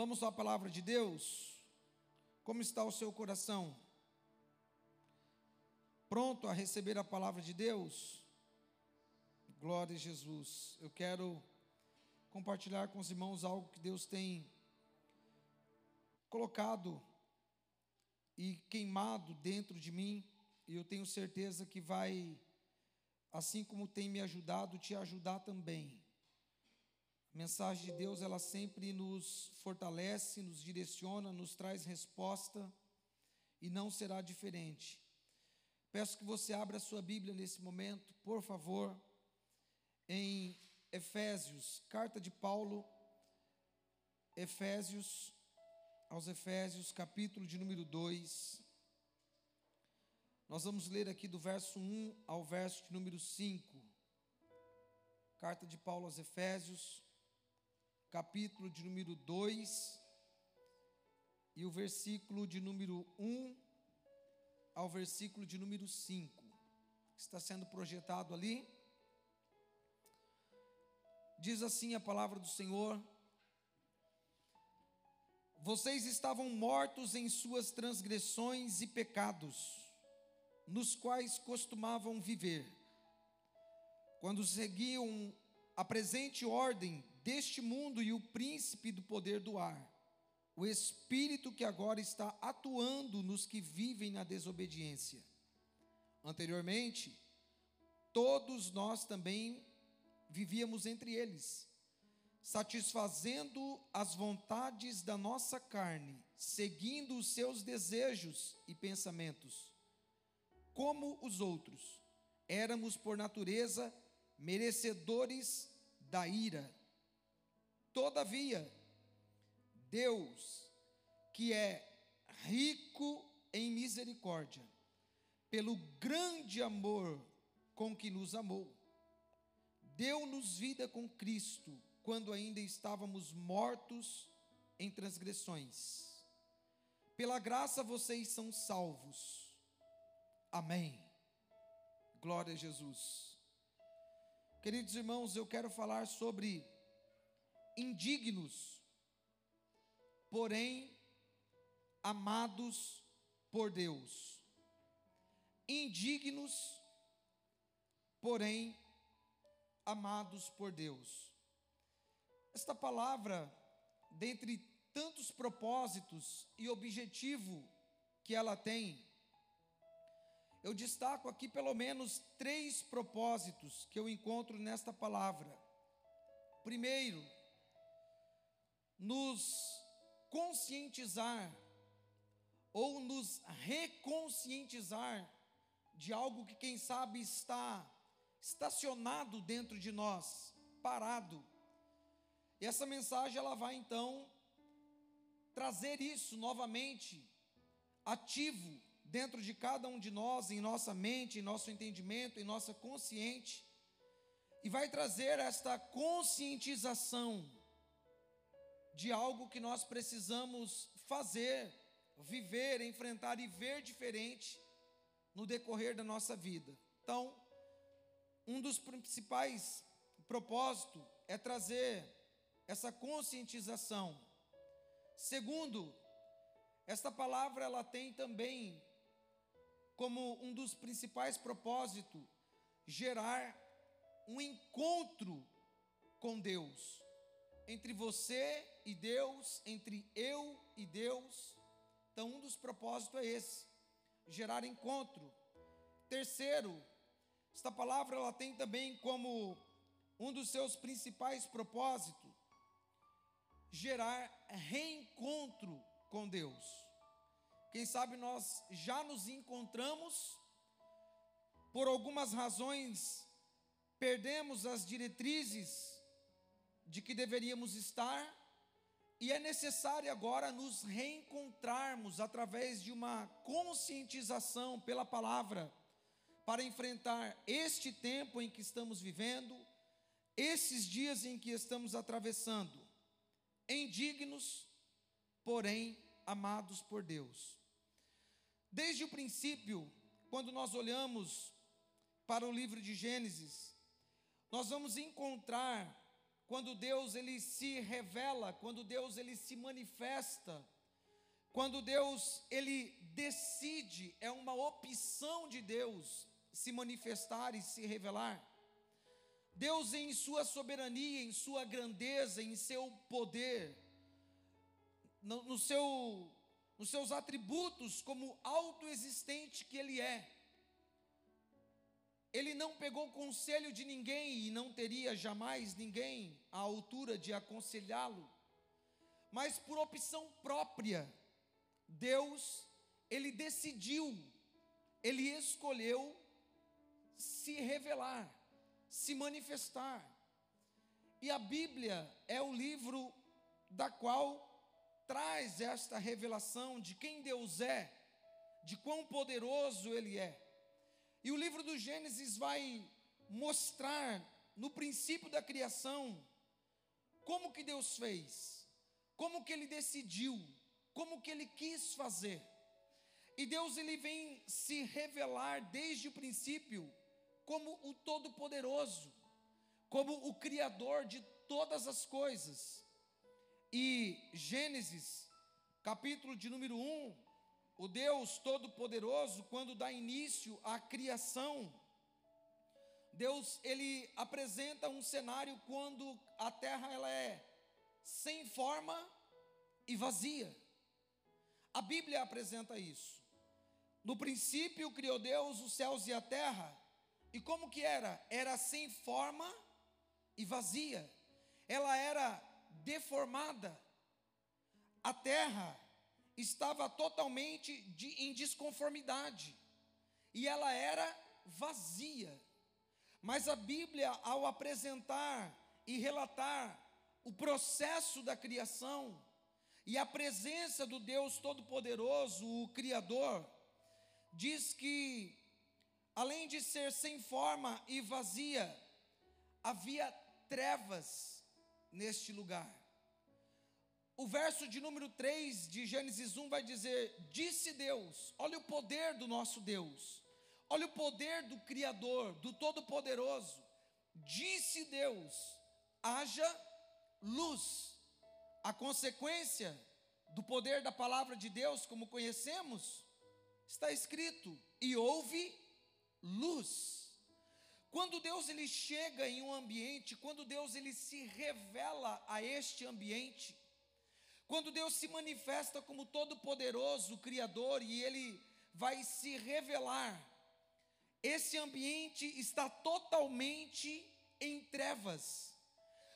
Vamos à palavra de Deus? Como está o seu coração? Pronto a receber a palavra de Deus? Glória a Jesus. Eu quero compartilhar com os irmãos algo que Deus tem colocado e queimado dentro de mim, e eu tenho certeza que vai, assim como tem me ajudado, te ajudar também. A mensagem de Deus, ela sempre nos fortalece, nos direciona, nos traz resposta e não será diferente. Peço que você abra sua Bíblia nesse momento, por favor, em Efésios, carta de Paulo, Efésios, aos Efésios, capítulo de número 2. Nós vamos ler aqui do verso 1 ao verso de número 5. Carta de Paulo aos Efésios, capítulo de número 2 e o versículo de número 1 ao versículo de número 5. Está sendo projetado ali. Diz assim a palavra do Senhor: Vocês estavam mortos em suas transgressões e pecados, nos quais costumavam viver, quando seguiam a presente ordem deste mundo e o príncipe do poder do ar, o espírito que agora está atuando nos que vivem na desobediência. Anteriormente, todos nós também vivíamos entre eles, satisfazendo as vontades da nossa carne, seguindo os seus desejos e pensamentos. Como os outros, éramos por natureza merecedores da ira. Todavia, Deus, que é rico em misericórdia, pelo grande amor com que nos amou, deu-nos vida com Cristo, quando ainda estávamos mortos em transgressões. Pela graça vocês são salvos. Amém. Glória a Jesus. Queridos irmãos, eu quero falar sobre indignos, porém amados por Deus. Indignos, porém amados por Deus. Esta palavra, dentre tantos propósitos e objetivo que ela tem, eu destaco aqui pelo menos três propósitos que eu encontro nesta palavra. Primeiro, nos conscientizar ou nos reconscientizar de algo que quem sabe está estacionado dentro de nós, parado. E essa mensagem ela vai então trazer isso novamente ativo dentro de cada um de nós, em nossa mente, em nosso entendimento, em nossa consciente, e vai trazer esta conscientização de algo que nós precisamos fazer, viver, enfrentar e ver diferente no decorrer da nossa vida. Então, um dos principais propósitos é trazer essa conscientização. Segundo, esta palavra ela tem também como um dos principais propósitos gerar um encontro com Deus, entre você e Deus, entre eu e Deus. Então, um dos propósitos é esse: gerar encontro. Terceiro, esta palavra ela tem também como um dos seus principais propósitos gerar reencontro com Deus. Quem sabe nós já nos encontramos, por algumas razões, perdemos as diretrizes de que deveríamos estar, e é necessário agora nos reencontrarmos através de uma conscientização pela palavra, para enfrentar este tempo em que estamos vivendo, esses dias em que estamos atravessando, indignos, porém amados por Deus. Desde o princípio, quando nós olhamos para o livro de Gênesis, nós vamos encontrar quando Deus ele se revela, quando Deus ele se manifesta, quando Deus ele decide, é uma opção de Deus se manifestar e se revelar. Deus em sua soberania, em sua grandeza, em seu poder, no, no seu, nos seus atributos como autoexistente que ele é. Ele não pegou conselho de ninguém e não teria jamais ninguém à altura de aconselhá-lo, mas por opção própria, Deus, ele decidiu, ele escolheu se revelar, se manifestar. E a Bíblia é o livro da qual traz esta revelação de quem Deus é, de quão poderoso Ele é. E o livro do Gênesis vai mostrar no princípio da criação como que Deus fez, como que ele decidiu, como que ele quis fazer. E Deus ele vem se revelar desde o princípio como o todo-poderoso, como o criador de todas as coisas. E Gênesis, capítulo de número 1, o Deus todo-poderoso, quando dá início à criação, Deus ele apresenta um cenário quando a terra ela é sem forma e vazia. A Bíblia apresenta isso. No princípio criou Deus os céus e a terra. E como que era? Era sem forma e vazia. Ela era deformada. A terra estava totalmente de, em desconformidade. E ela era vazia. Mas a Bíblia, ao apresentar e relatar o processo da criação, e a presença do Deus Todo-Poderoso, o Criador, diz que, além de ser sem forma e vazia, havia trevas neste lugar. O verso de número 3 de Gênesis 1 vai dizer: Disse Deus, olha o poder do nosso Deus, olha o poder do Criador, do Todo-Poderoso. Disse Deus: haja luz. A consequência do poder da palavra de Deus, como conhecemos, está escrito: e houve luz. Quando Deus ele chega em um ambiente, quando Deus ele se revela a este ambiente, quando Deus se manifesta como todo poderoso, criador e ele vai se revelar, esse ambiente está totalmente em trevas.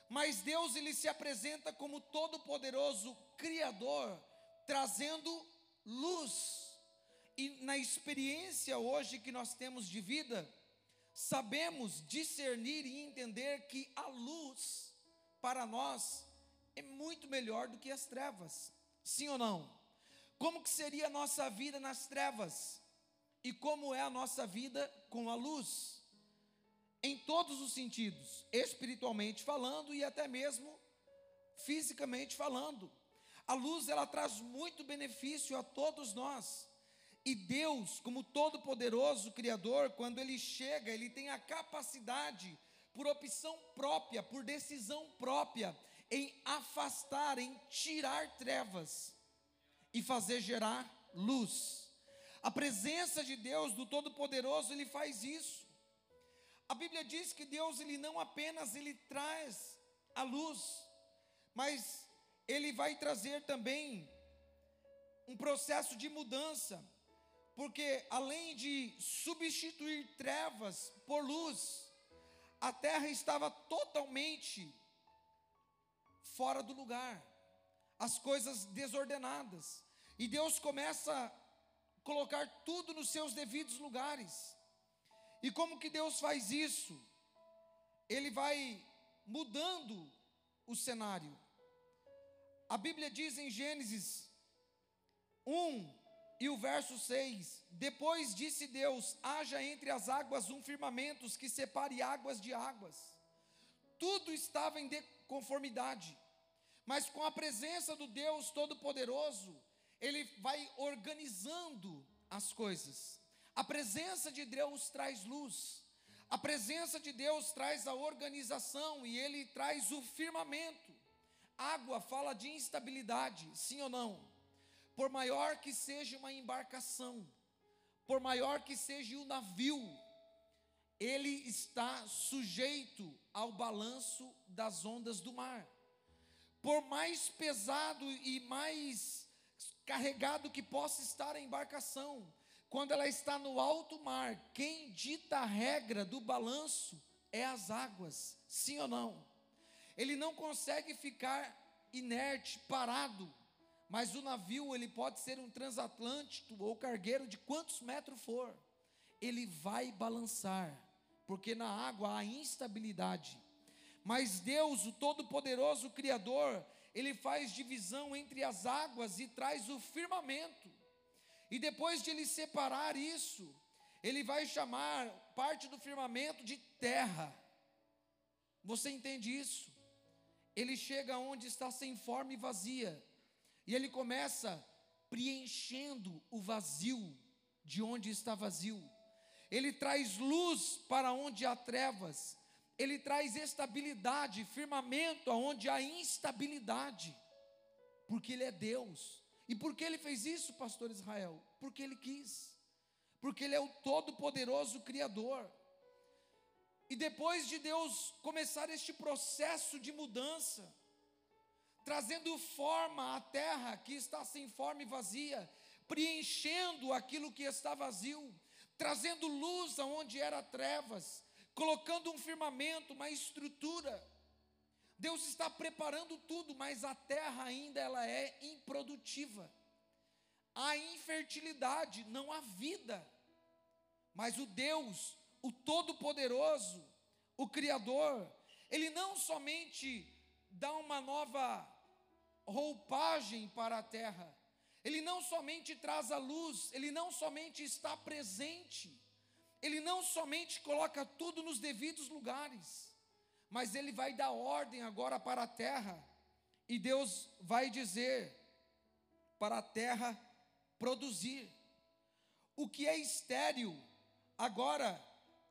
Mas Deus ele se apresenta como todo poderoso criador, trazendo luz. E na experiência hoje que nós temos de vida, sabemos discernir e entender que a luz para nós é muito melhor do que as trevas. Sim ou não? Como que seria a nossa vida nas trevas? E como é a nossa vida com a luz? em todos os sentidos, espiritualmente falando e até mesmo fisicamente falando. A luz ela traz muito benefício a todos nós. E Deus, como todo poderoso criador, quando ele chega, ele tem a capacidade por opção própria, por decisão própria, em afastar, em tirar trevas e fazer gerar luz. A presença de Deus, do Todo-Poderoso, ele faz isso. A Bíblia diz que Deus ele não apenas ele traz a luz, mas ele vai trazer também um processo de mudança, porque além de substituir trevas por luz, a terra estava totalmente fora do lugar, as coisas desordenadas, e Deus começa a colocar tudo nos seus devidos lugares. E como que Deus faz isso? Ele vai mudando o cenário. A Bíblia diz em Gênesis 1 e o verso 6: Depois disse Deus: haja entre as águas um firmamento que separe águas de águas. Tudo estava em conformidade, mas com a presença do Deus Todo-Poderoso, Ele vai organizando as coisas. A presença de Deus traz luz. A presença de Deus traz a organização e ele traz o firmamento. Água fala de instabilidade, sim ou não? Por maior que seja uma embarcação, por maior que seja o navio, ele está sujeito ao balanço das ondas do mar. Por mais pesado e mais carregado que possa estar a embarcação, quando ela está no alto mar, quem dita a regra do balanço é as águas, sim ou não? Ele não consegue ficar inerte, parado, mas o navio ele pode ser um transatlântico ou cargueiro de quantos metros for, ele vai balançar, porque na água há instabilidade. Mas Deus, o Todo-Poderoso Criador, ele faz divisão entre as águas e traz o firmamento. E depois de ele separar isso, ele vai chamar parte do firmamento de terra. Você entende isso? Ele chega onde está sem forma e vazia, e ele começa preenchendo o vazio de onde está vazio. Ele traz luz para onde há trevas, ele traz estabilidade, firmamento aonde há instabilidade, porque Ele é Deus. E por que Ele fez isso, pastor Israel? Porque Ele quis, porque Ele é o Todo-Poderoso Criador. E depois de Deus começar este processo de mudança, trazendo forma à terra que está sem forma e vazia, preenchendo aquilo que está vazio, trazendo luz aonde era trevas, colocando um firmamento, uma estrutura. Deus está preparando tudo, mas a terra ainda ela é improdutiva. Há infertilidade, não há vida. Mas o Deus, o Todo-Poderoso, o Criador, ele não somente dá uma nova roupagem para a terra, ele não somente traz a luz, ele não somente está presente, ele não somente coloca tudo nos devidos lugares, mas ele vai dar ordem agora para a terra, e Deus vai dizer para a terra produzir. O que é estéril, agora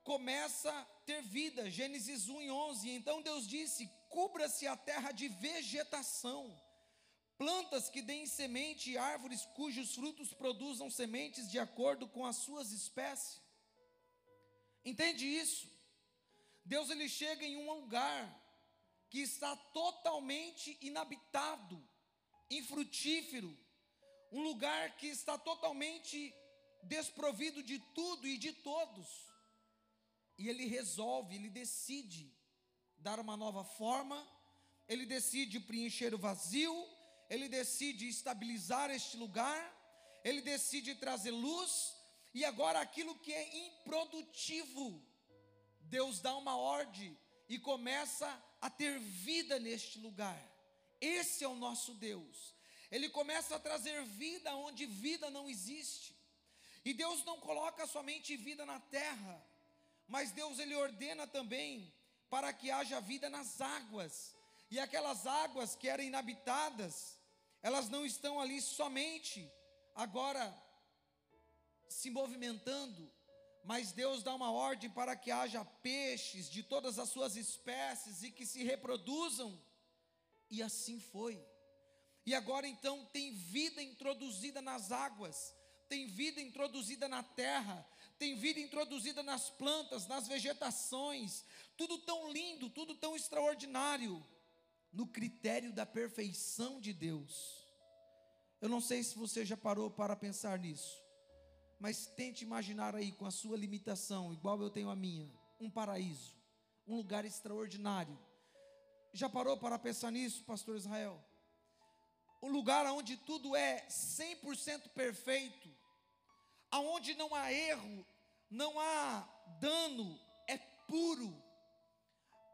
começa a ter vida. Gênesis 1 e 11. Então Deus disse: cubra-se a terra de vegetação, plantas que deem semente e árvores cujos frutos produzam sementes de acordo com as suas espécies. Entende isso? Deus ele chega em um lugar que está totalmente inabitado, infrutífero, um lugar que está totalmente desprovido de tudo e de todos. E ele resolve, ele decide dar uma nova forma, ele decide preencher o vazio, ele decide estabilizar este lugar, ele decide trazer luz, e agora aquilo que é improdutivo, Deus dá uma ordem e começa a ter vida neste lugar. Esse é o nosso Deus. Ele começa a trazer vida onde vida não existe. E Deus não coloca somente vida na terra, mas Deus ele ordena também para que haja vida nas águas. E aquelas águas que eram inabitadas, elas não estão ali somente agora se movimentando, mas Deus dá uma ordem para que haja peixes de todas as suas espécies e que se reproduzam, e assim foi. E agora então tem vida introduzida nas águas, tem vida introduzida na terra, tem vida introduzida nas plantas, nas vegetações, tudo tão lindo, tudo tão extraordinário, no critério da perfeição de Deus. Eu não sei se você já parou para pensar nisso mas tente imaginar aí com a sua limitação, igual eu tenho a minha, um paraíso, um lugar extraordinário. Já parou para pensar nisso, pastor Israel? Um lugar onde tudo é 100% perfeito, aonde não há erro, não há dano, é puro.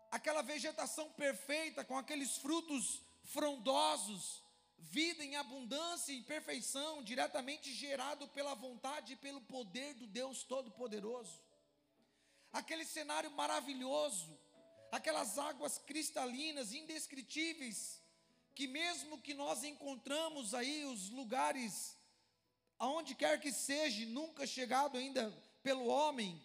Aquela vegetação perfeita com aqueles frutos frondosos, vida em abundância e perfeição, diretamente gerado pela vontade e pelo poder do Deus Todo-Poderoso. Aquele cenário maravilhoso, aquelas águas cristalinas, indescritíveis, que mesmo que nós encontramos aí os lugares aonde quer que seja, nunca chegado ainda pelo homem,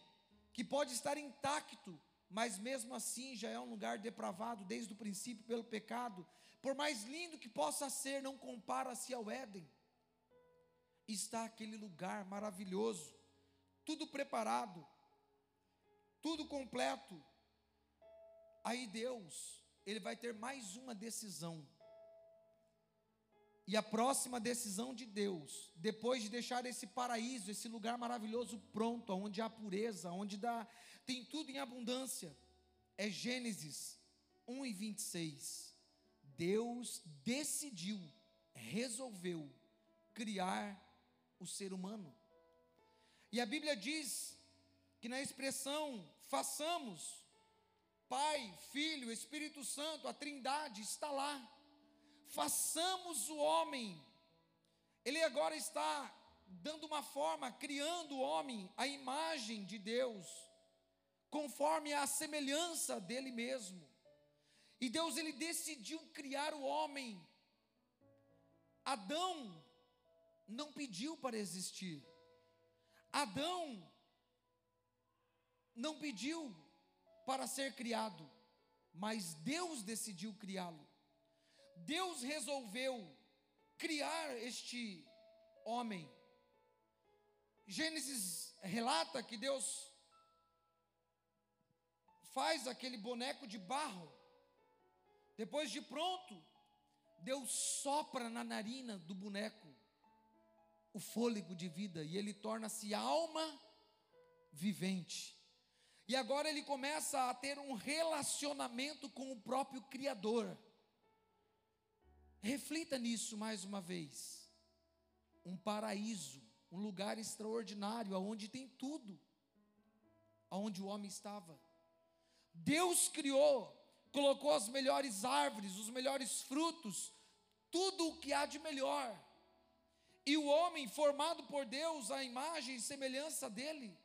que pode estar intacto, mas mesmo assim já é um lugar depravado desde o princípio pelo pecado. Por mais lindo que possa ser, não compara-se ao Éden. Está aquele lugar maravilhoso, tudo preparado, tudo completo. Aí Deus, ele vai ter mais uma decisão. E a próxima decisão de Deus, depois de deixar esse paraíso, esse lugar maravilhoso pronto, onde há pureza, onde dá, tem tudo em abundância, é Gênesis 1 e 26. Deus decidiu, resolveu criar o ser humano. E a Bíblia diz que na expressão façamos, Pai, Filho, Espírito Santo, a Trindade está lá façamos o homem. Ele agora está dando uma forma, criando o homem, a imagem de Deus, conforme a semelhança dele mesmo. E Deus ele decidiu criar o homem. Adão não pediu para existir. Adão não pediu para ser criado, mas Deus decidiu criá-lo. Deus resolveu criar este homem. Gênesis relata que Deus faz aquele boneco de barro. Depois de pronto, Deus sopra na narina do boneco o fôlego de vida e ele torna-se alma vivente. E agora ele começa a ter um relacionamento com o próprio Criador. Reflita nisso mais uma vez. Um paraíso, um lugar extraordinário, aonde tem tudo, aonde o homem estava. Deus criou, colocou as melhores árvores, os melhores frutos, tudo o que há de melhor. E o homem, formado por Deus, a imagem e semelhança dele,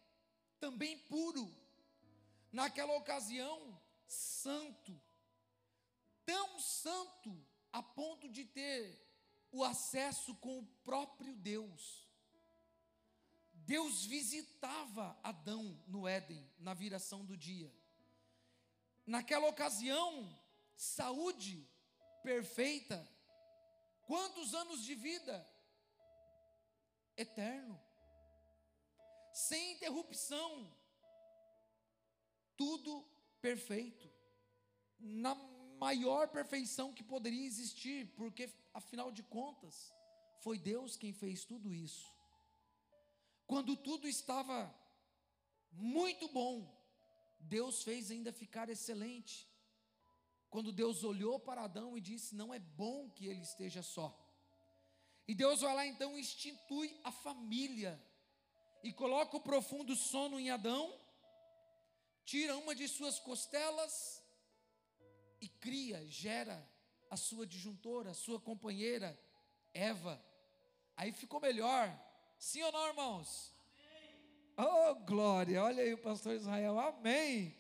também puro, naquela ocasião, santo, tão santo a ponto de ter o acesso com o próprio Deus. Deus visitava Adão no Éden, na viração do dia. Naquela ocasião, saúde perfeita. Quantos anos de vida? Eterno. Sem interrupção. Tudo perfeito. Na maior perfeição que poderia existir, porque afinal de contas, foi Deus quem fez tudo isso. Quando tudo estava muito bom, Deus fez ainda ficar excelente. Quando Deus olhou para Adão e disse: Não é bom que ele esteja só. E Deus vai lá então institui a família e coloca o profundo sono em Adão, tira uma de suas costelas e cria, gera a sua disjuntora, a sua companheira, Eva. Aí ficou melhor. Sim ou não, irmãos? Oh, glória! Olha aí o pastor Israel. Amém.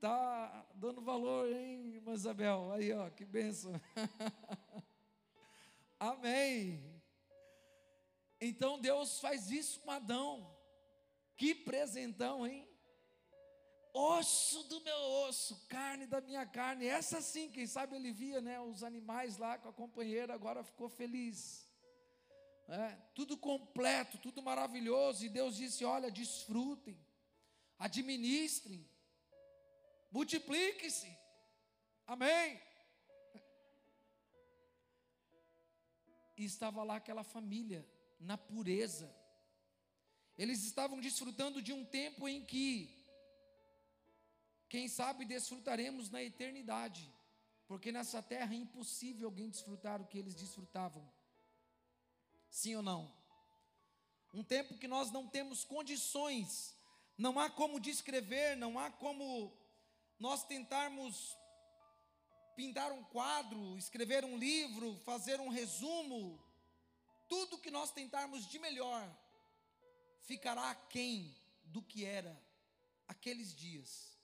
Tá dando valor, hein, irmã Isabel? Aí, ó, que benção. Amém. Então Deus faz isso com Adão. Que presentão, hein? osso do meu osso, carne da minha carne. Essa sim, quem sabe ele via né, os animais lá com a companheira, agora ficou feliz. É, tudo completo, tudo maravilhoso. E Deus disse: Olha, desfrutem, administrem, multiplique-se. Amém. E estava lá aquela família, na pureza. Eles estavam desfrutando de um tempo em que quem sabe desfrutaremos na eternidade, porque nessa terra é impossível alguém desfrutar o que eles desfrutavam. Sim ou não? Um tempo que nós não temos condições, não há como descrever, não há como nós tentarmos pintar um quadro, escrever um livro, fazer um resumo, tudo que nós tentarmos de melhor ficará aquém do que era aqueles dias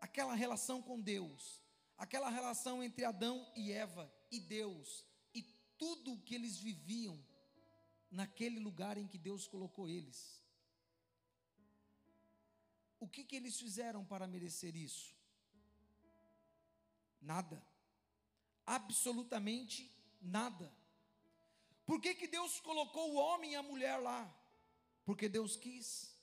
aquela relação com Deus, aquela relação entre Adão e Eva e Deus, e tudo o que eles viviam naquele lugar em que Deus colocou eles. o que, que eles fizeram para merecer isso? Nada. Absolutamente nada. Por que, que Deus colocou o homem e a mulher lá? Porque Deus quis.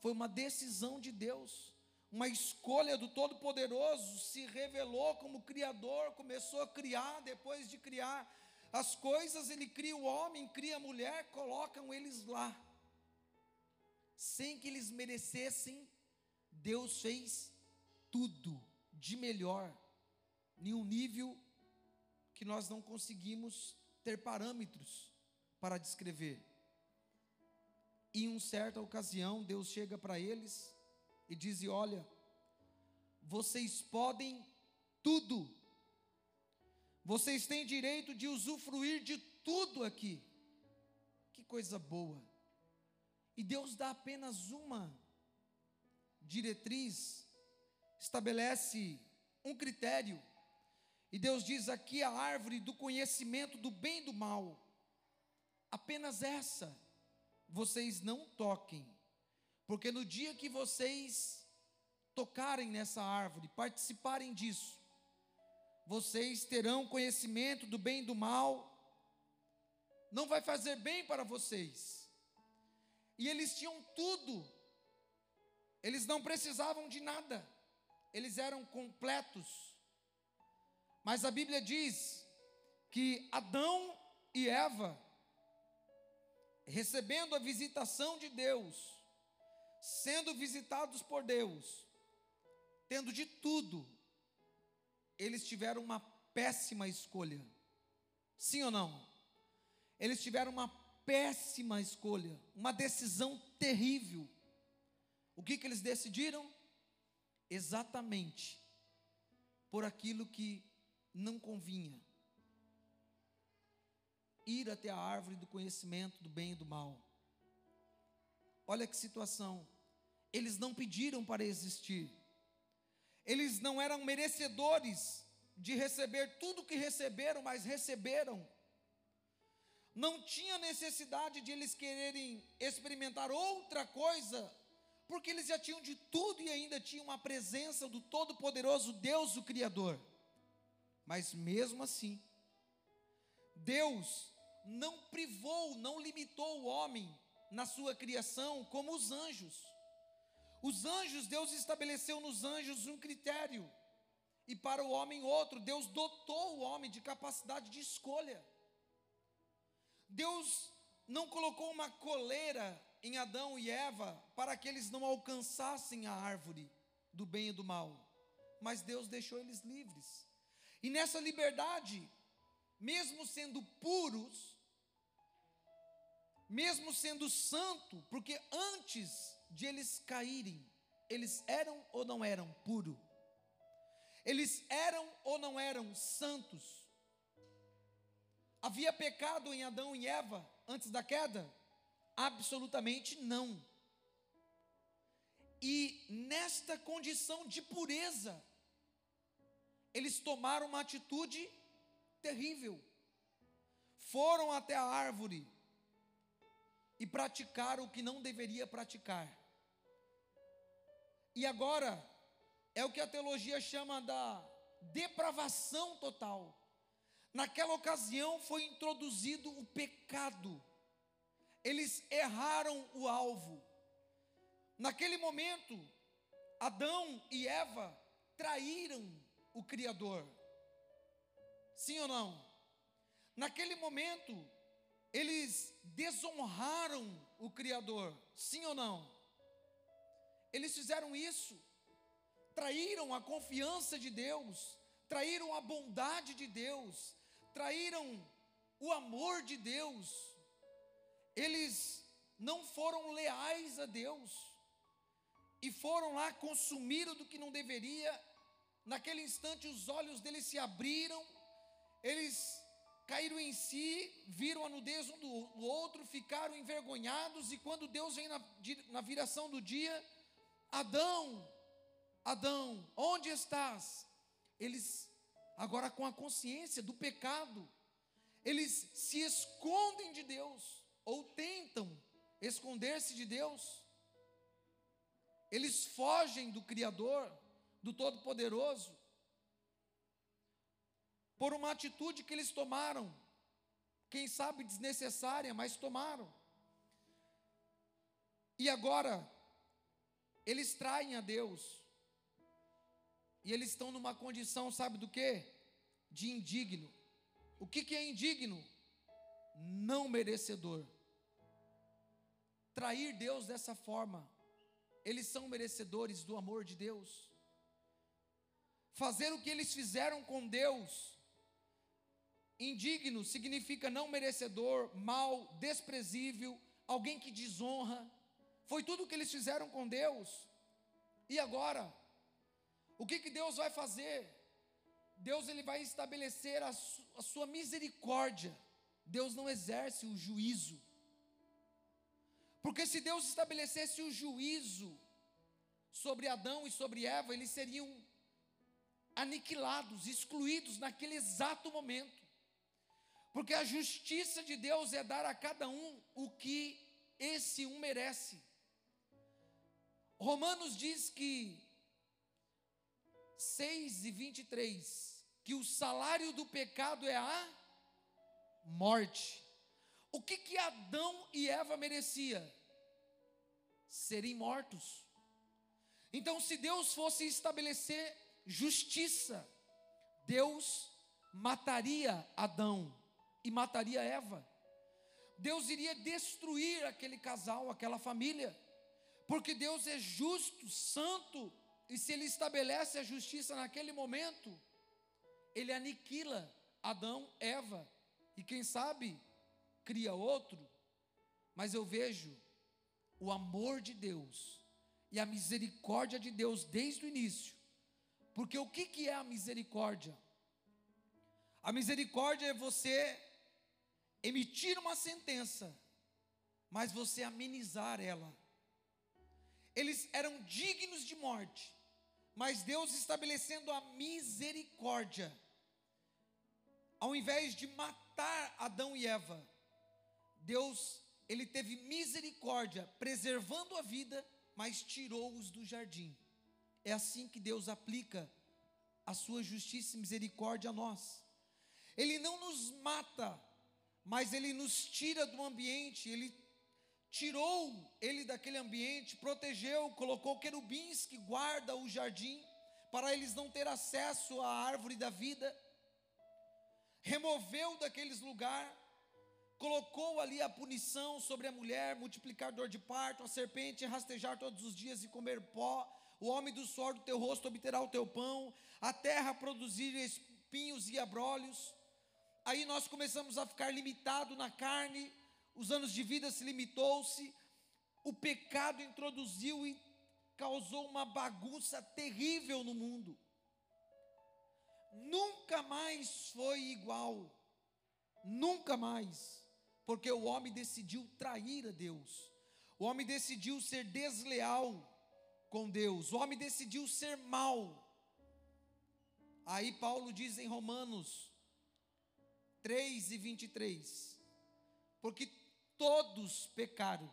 Foi uma decisão de Deus, uma escolha do Todo-Poderoso. Se revelou como Criador, começou a criar, depois de criar as coisas, Ele cria o homem, cria a mulher, colocam eles lá. Sem que eles merecessem, Deus fez tudo de melhor, em um nível que nós não conseguimos ter parâmetros para descrever. Em uma certa ocasião, Deus chega para eles e diz: Olha, vocês podem tudo, vocês têm direito de usufruir de tudo aqui. Que coisa boa. E Deus dá apenas uma diretriz, estabelece um critério. E Deus diz aqui a árvore do conhecimento do bem e do mal. Apenas essa vocês não toquem, porque no dia que vocês tocarem nessa árvore, participarem disso, vocês terão conhecimento do bem e do mal, não vai fazer bem para vocês. E eles tinham tudo, eles não precisavam de nada, eles eram completos. Mas a Bíblia diz que Adão e Eva, recebendo a visitação de Deus, sendo visitados por Deus, tendo de tudo, eles tiveram uma péssima escolha. Sim ou não? Eles tiveram uma péssima escolha, uma decisão terrível. O que, que eles decidiram? Exatamente por aquilo que não convinha ir até a árvore do conhecimento do bem e do mal. Olha que situação. Eles não pediram para existir. Eles não eram merecedores de receber tudo que receberam, mas receberam. Não tinha necessidade de eles quererem experimentar outra coisa, porque eles já tinham de tudo e ainda tinham a presença do Todo-Poderoso Deus, o Criador. Mas mesmo assim, Deus não privou, não limitou o homem na sua criação como os anjos. Os anjos, Deus estabeleceu nos anjos um critério, e para o homem outro. Deus dotou o homem de capacidade de escolha. Deus não colocou uma coleira em Adão e Eva para que eles não alcançassem a árvore do bem e do mal, mas Deus deixou eles livres. E nessa liberdade, mesmo sendo puros, mesmo sendo santo, porque antes de eles caírem, eles eram ou não eram puros? Eles eram ou não eram santos? Havia pecado em Adão e Eva antes da queda? Absolutamente não. E nesta condição de pureza, eles tomaram uma atitude terrível. Foram até a árvore e praticaram o que não deveria praticar. E agora, é o que a teologia chama da depravação total. Naquela ocasião foi introduzido o pecado, eles erraram o alvo. Naquele momento, Adão e Eva traíram o Criador. Sim ou não? Naquele momento, eles desonraram o Criador. Sim ou não? Eles fizeram isso, traíram a confiança de Deus, traíram a bondade de Deus, traíram o amor de Deus. Eles não foram leais a Deus e foram lá consumir do que não deveria. Naquele instante, os olhos deles se abriram eles caíram em si, viram a nudez um do outro, ficaram envergonhados, e quando Deus vem na, na viração do dia, Adão, Adão, onde estás? Eles, agora com a consciência do pecado, eles se escondem de Deus, ou tentam esconder-se de Deus. eles fogem do Criador, do Todo-Poderoso, por uma atitude que eles tomaram, quem sabe desnecessária, mas tomaram. E agora, eles traem a Deus, e eles estão numa condição, sabe do que? De indigno. O que, que é indigno? Não merecedor. Trair Deus dessa forma, eles são merecedores do amor de Deus. Fazer o que eles fizeram com Deus, indigno significa não merecedor, mal, desprezível, alguém que desonra. Foi tudo o que eles fizeram com Deus. E agora, o que, que Deus vai fazer? Deus ele vai estabelecer a, su, a sua misericórdia. Deus não exerce o juízo. Porque se Deus estabelecesse o juízo sobre Adão e sobre Eva, eles seriam aniquilados, excluídos naquele exato momento. Porque a justiça de Deus é dar a cada um o que esse um merece. Romanos diz que 6 e 23, que o salário do pecado é a morte. O que que Adão e Eva merecia? Serem mortos. Então, se Deus fosse estabelecer justiça, Deus mataria Adão e mataria Eva. Deus iria destruir aquele casal, aquela família, porque Deus é justo, santo e se ele estabelece a justiça naquele momento, ele aniquila Adão, Eva, e quem sabe cria outro. Mas eu vejo o amor de Deus e a misericórdia de Deus desde o início. Porque o que, que é a misericórdia? A misericórdia é você emitir uma sentença, mas você amenizar ela. Eles eram dignos de morte, mas Deus estabelecendo a misericórdia, ao invés de matar Adão e Eva, Deus, ele teve misericórdia, preservando a vida, mas tirou-os do jardim. É assim que Deus aplica a sua justiça e misericórdia a nós. Ele não nos mata, mas ele nos tira do ambiente, ele tirou ele daquele ambiente, protegeu, colocou querubins que guardam o jardim, para eles não ter acesso à árvore da vida, removeu daqueles lugares, colocou ali a punição sobre a mulher, multiplicar dor de parto, a serpente rastejar todos os dias e comer pó, o homem do suor do teu rosto obterá o teu pão, a terra produzir espinhos e abrolhos. Aí nós começamos a ficar limitado na carne, os anos de vida se limitou-se, o pecado introduziu e causou uma bagunça terrível no mundo. Nunca mais foi igual, nunca mais, porque o homem decidiu trair a Deus, o homem decidiu ser desleal com Deus, o homem decidiu ser mal. Aí Paulo diz em Romanos 3 e 23: Porque todos pecaram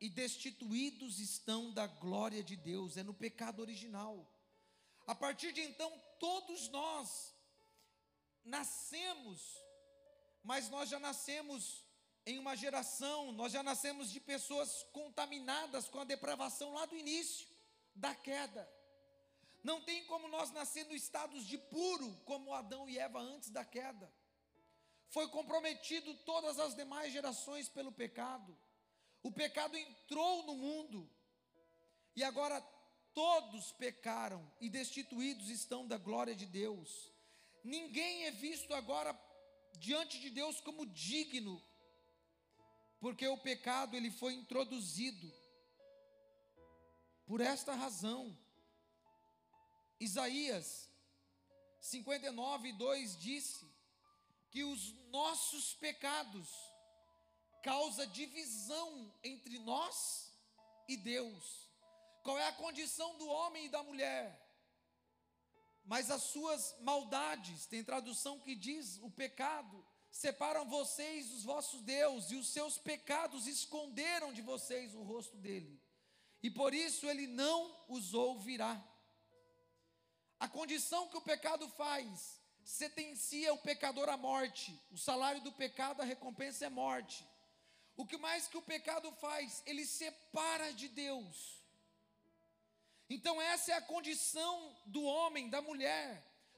e destituídos estão da glória de Deus, é no pecado original. A partir de então, todos nós nascemos, mas nós já nascemos em uma geração, nós já nascemos de pessoas contaminadas com a depravação lá do início da queda. Não tem como nós nascer no estados de puro, como Adão e Eva antes da queda foi comprometido todas as demais gerações pelo pecado. O pecado entrou no mundo. E agora todos pecaram e destituídos estão da glória de Deus. Ninguém é visto agora diante de Deus como digno, porque o pecado ele foi introduzido. Por esta razão, Isaías 59, 2 disse: que os nossos pecados causa divisão entre nós e Deus. Qual é a condição do homem e da mulher? Mas as suas maldades, tem tradução que diz o pecado, separam vocês dos vossos Deus, e os seus pecados esconderam de vocês o rosto dele. e por isso ele não os ouvirá. A condição que o pecado faz sentencia o pecador à morte. O salário do pecado, a recompensa é morte. O que mais que o pecado faz? Ele separa de Deus. Então, essa é a condição do homem, da mulher,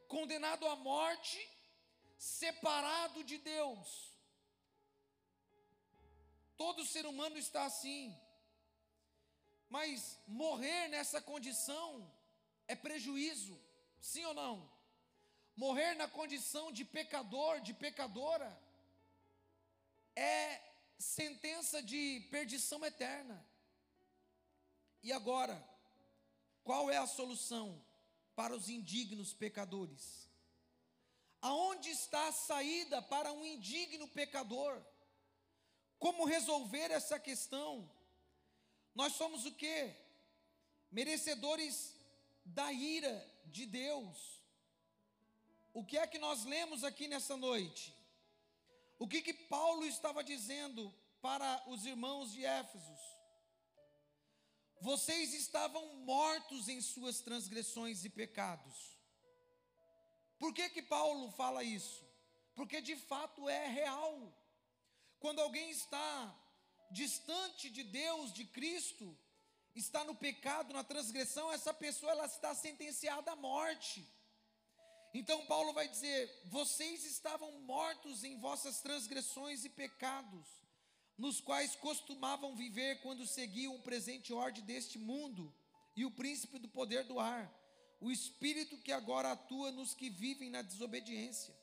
condenado à morte, separado de Deus. Todo ser humano está assim. Mas morrer nessa condição é prejuízo, sim ou não? Morrer na condição de pecador, de pecadora, é sentença de perdição eterna. E agora, qual é a solução para os indignos pecadores? Aonde está a saída para um indigno pecador? Como resolver essa questão? Nós somos o que? Merecedores da ira de Deus. O que é que nós lemos aqui nessa noite? O que que Paulo estava dizendo para os irmãos de Éfesos? Vocês estavam mortos em suas transgressões e pecados. Por que que Paulo fala isso? Porque de fato é real. Quando alguém está distante de Deus, de Cristo, está no pecado, na transgressão, essa pessoa ela está sentenciada à morte. Então Paulo vai dizer: vocês estavam mortos em vossas transgressões e pecados, nos quais costumavam viver quando seguiam o presente ordem deste mundo e o príncipe do poder do ar, o espírito que agora atua nos que vivem na desobediência.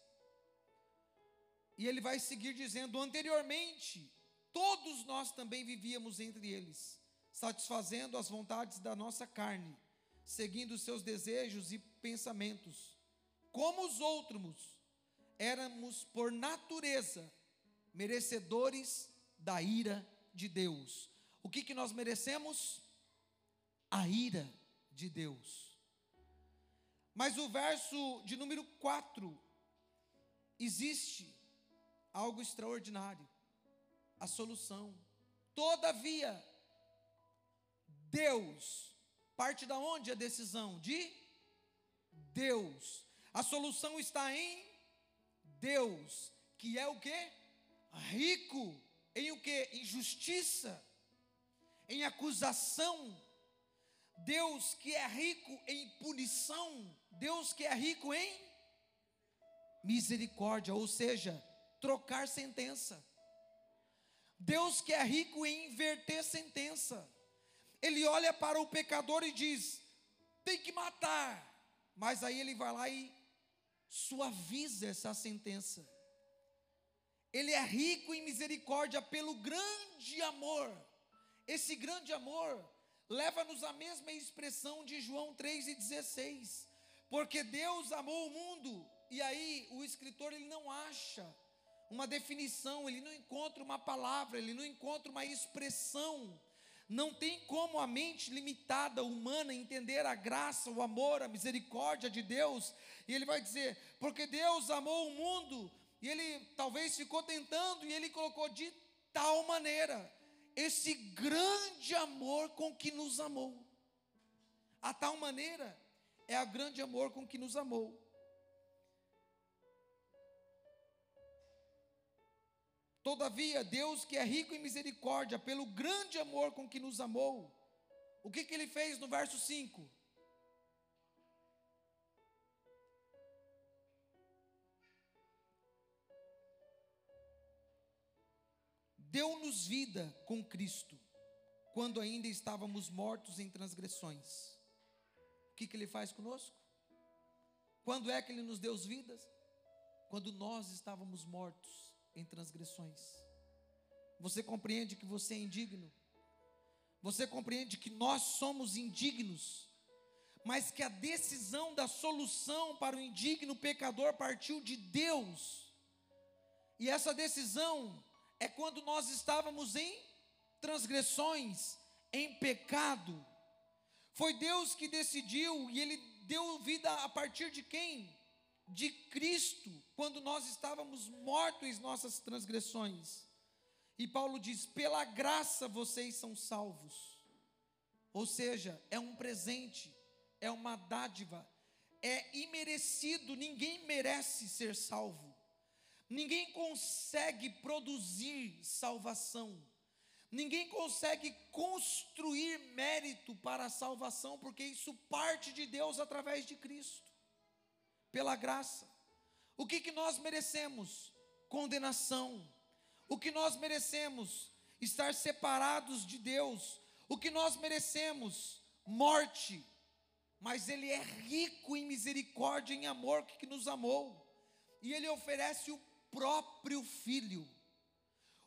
E ele vai seguir dizendo: anteriormente, todos nós também vivíamos entre eles, satisfazendo as vontades da nossa carne, seguindo seus desejos e pensamentos como os outros, éramos por natureza merecedores da ira de Deus. O que, que nós merecemos? A ira de Deus. Mas o verso de número 4 existe algo extraordinário, a solução. Todavia, Deus, parte da onde a decisão? De Deus. A solução está em Deus, que é o que? Rico em o que? Em justiça, em acusação. Deus que é rico em punição, Deus que é rico em misericórdia, ou seja, trocar sentença. Deus que é rico em inverter sentença. Ele olha para o pecador e diz: tem que matar. Mas aí ele vai lá e suaviza essa sentença. Ele é rico em misericórdia pelo grande amor. Esse grande amor leva-nos à mesma expressão de João 3,16. Porque Deus amou o mundo, e aí o escritor ele não acha uma definição, ele não encontra uma palavra, ele não encontra uma expressão não tem como a mente limitada humana entender a graça, o amor, a misericórdia de Deus. E ele vai dizer: porque Deus amou o mundo, e ele talvez ficou tentando, e ele colocou de tal maneira esse grande amor com que nos amou. A tal maneira é a grande amor com que nos amou. Todavia, Deus que é rico em misericórdia, pelo grande amor com que nos amou, o que, que ele fez no verso 5? Deu-nos vida com Cristo, quando ainda estávamos mortos em transgressões. O que, que ele faz conosco? Quando é que ele nos deu vidas? Quando nós estávamos mortos em transgressões. Você compreende que você é indigno? Você compreende que nós somos indignos? Mas que a decisão da solução para o indigno pecador partiu de Deus. E essa decisão é quando nós estávamos em transgressões, em pecado. Foi Deus que decidiu e Ele deu vida a partir de quem? De Cristo quando nós estávamos mortos em nossas transgressões. E Paulo diz: pela graça vocês são salvos. ou seja, é um presente, é uma dádiva, é imerecido, ninguém merece ser salvo. Ninguém consegue produzir salvação. Ninguém consegue construir mérito para a salvação, porque isso parte de Deus através de Cristo, pela graça. O que, que nós merecemos? Condenação. O que nós merecemos? Estar separados de Deus. O que nós merecemos? Morte. Mas Ele é rico em misericórdia, em amor, que nos amou. E Ele oferece o próprio Filho.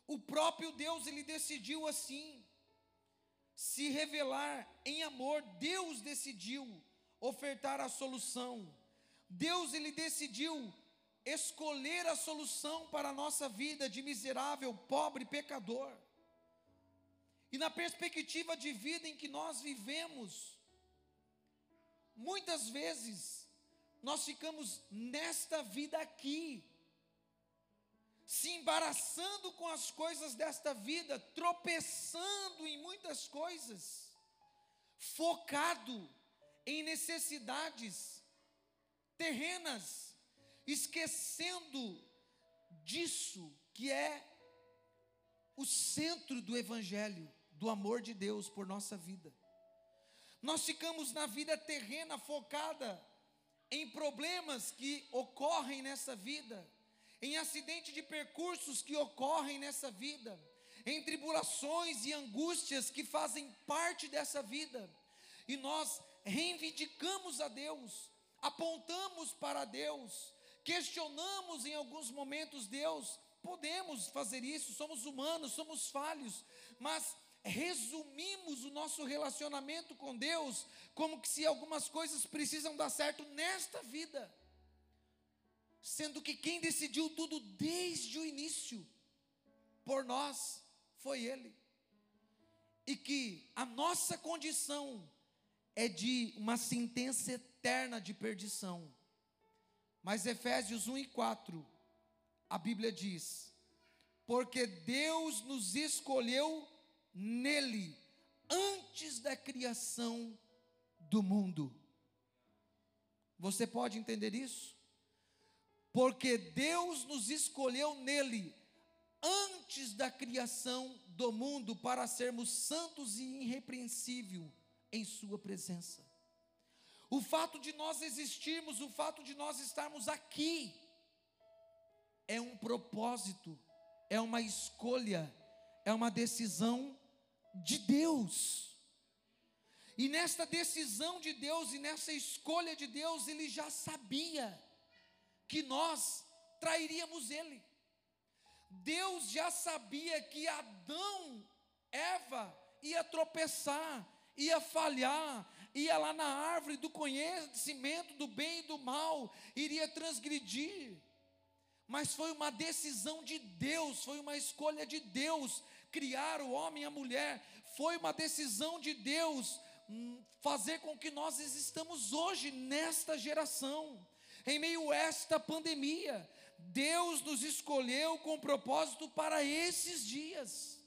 O próprio Deus, ele decidiu assim, se revelar em amor. Deus decidiu ofertar a solução. Deus, ele decidiu escolher a solução para a nossa vida de miserável, pobre, pecador. E na perspectiva de vida em que nós vivemos, muitas vezes nós ficamos nesta vida aqui, se embaraçando com as coisas desta vida, tropeçando em muitas coisas, focado em necessidades terrenas, esquecendo disso que é o centro do Evangelho, do amor de Deus por nossa vida. Nós ficamos na vida terrena focada em problemas que ocorrem nessa vida em acidente de percursos que ocorrem nessa vida, em tribulações e angústias que fazem parte dessa vida, e nós reivindicamos a Deus, apontamos para Deus, questionamos em alguns momentos Deus, podemos fazer isso, somos humanos, somos falhos, mas resumimos o nosso relacionamento com Deus como que se algumas coisas precisam dar certo nesta vida sendo que quem decidiu tudo desde o início por nós foi Ele. E que a nossa condição é de uma sentença eterna de perdição. Mas Efésios 1 e 4, a Bíblia diz: Porque Deus nos escolheu nele antes da criação do mundo. Você pode entender isso? porque Deus nos escolheu nele antes da criação do mundo para sermos santos e irrepreensível em Sua presença. O fato de nós existirmos, o fato de nós estarmos aqui, é um propósito, é uma escolha, é uma decisão de Deus. E nesta decisão de Deus e nessa escolha de Deus, Ele já sabia que nós trairíamos ele. Deus já sabia que Adão, Eva, ia tropeçar, ia falhar, ia lá na árvore do conhecimento do bem e do mal, iria transgredir. Mas foi uma decisão de Deus, foi uma escolha de Deus criar o homem e a mulher, foi uma decisão de Deus hum, fazer com que nós existamos hoje nesta geração em meio a esta pandemia. Deus nos escolheu com propósito para esses dias.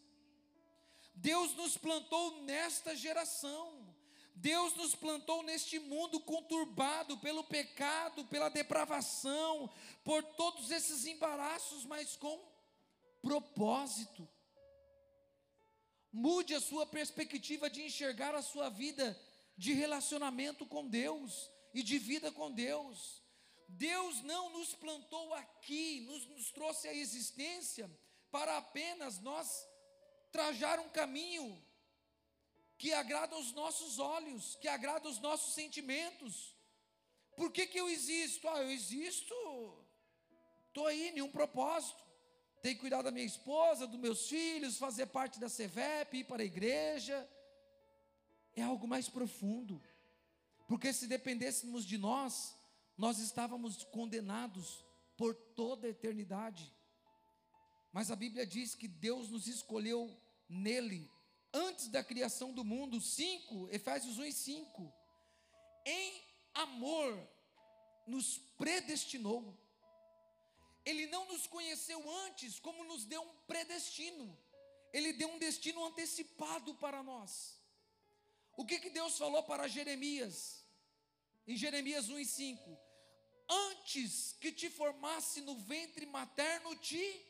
Deus nos plantou nesta geração. Deus nos plantou neste mundo conturbado pelo pecado, pela depravação, por todos esses embaraços, mas com propósito. Mude a sua perspectiva de enxergar a sua vida de relacionamento com Deus e de vida com Deus. Deus não nos plantou aqui, nos, nos trouxe à existência para apenas nós trajar um caminho que agrada aos nossos olhos, que agrada aos nossos sentimentos. Por que, que eu existo? Ah, eu existo, estou aí, nenhum propósito. Tenho que cuidar da minha esposa, dos meus filhos, fazer parte da CEVEP, ir para a igreja. É algo mais profundo. Porque se dependêssemos de nós, nós estávamos condenados por toda a eternidade. Mas a Bíblia diz que Deus nos escolheu nele, antes da criação do mundo, 5, Efésios 1 e 5. Em amor, nos predestinou. Ele não nos conheceu antes, como nos deu um predestino. Ele deu um destino antecipado para nós. O que, que Deus falou para Jeremias? Em Jeremias 1 e 5: Antes que te formasse no ventre materno, te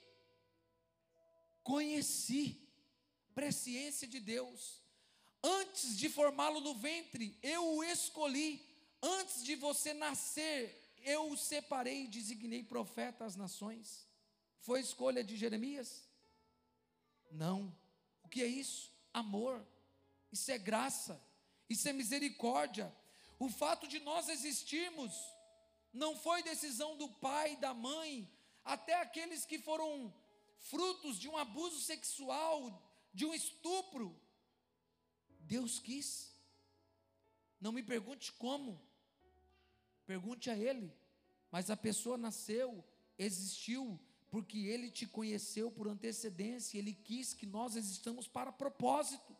conheci. Presciência de Deus. Antes de formá-lo no ventre, eu o escolhi. Antes de você nascer, eu o separei e designei profeta às nações. Foi escolha de Jeremias? Não. O que é isso? Amor. Isso é graça. Isso é misericórdia. O fato de nós existirmos não foi decisão do pai, da mãe, até aqueles que foram frutos de um abuso sexual, de um estupro. Deus quis. Não me pergunte como. Pergunte a Ele. Mas a pessoa nasceu, existiu, porque Ele te conheceu por antecedência, Ele quis que nós existamos para propósito.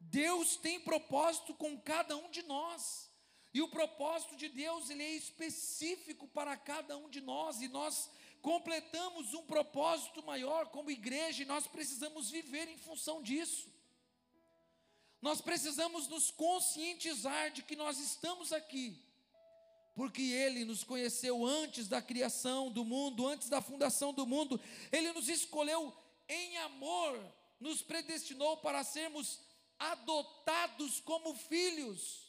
Deus tem propósito com cada um de nós. E o propósito de Deus, ele é específico para cada um de nós, e nós completamos um propósito maior como igreja, e nós precisamos viver em função disso. Nós precisamos nos conscientizar de que nós estamos aqui, porque Ele nos conheceu antes da criação do mundo, antes da fundação do mundo, Ele nos escolheu em amor, nos predestinou para sermos adotados como filhos.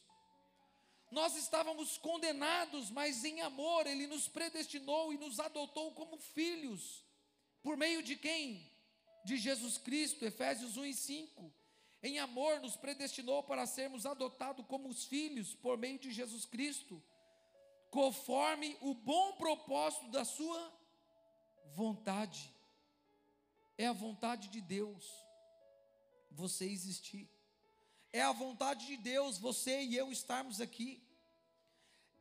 Nós estávamos condenados, mas em amor Ele nos predestinou e nos adotou como filhos. Por meio de quem? De Jesus Cristo, Efésios 1 e 5. Em amor nos predestinou para sermos adotados como os filhos por meio de Jesus Cristo conforme o bom propósito da sua vontade. É a vontade de Deus você existir. É a vontade de Deus você e eu estarmos aqui.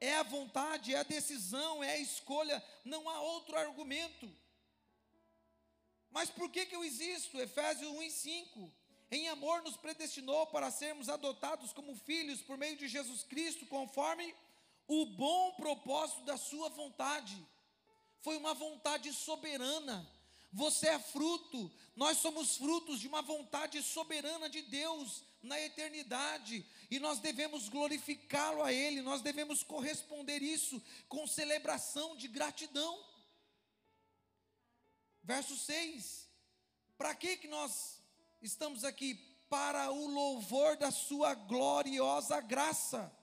É a vontade, é a decisão, é a escolha, não há outro argumento. Mas por que, que eu existo? Efésios 1 e 5. Em amor nos predestinou para sermos adotados como filhos por meio de Jesus Cristo, conforme o bom propósito da sua vontade. Foi uma vontade soberana. Você é fruto, nós somos frutos de uma vontade soberana de Deus na eternidade, e nós devemos glorificá-lo a Ele, nós devemos corresponder isso com celebração de gratidão. Verso 6: Para que, que nós estamos aqui? Para o louvor da Sua gloriosa graça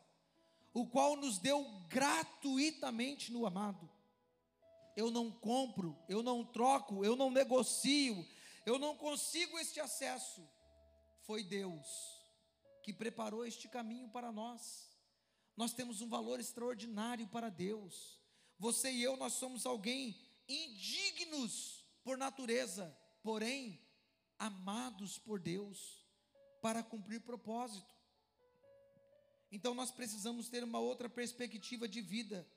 o qual nos deu gratuitamente no amado. Eu não compro, eu não troco, eu não negocio, eu não consigo este acesso. Foi Deus que preparou este caminho para nós. Nós temos um valor extraordinário para Deus. Você e eu, nós somos alguém indignos por natureza, porém amados por Deus para cumprir propósito. Então nós precisamos ter uma outra perspectiva de vida.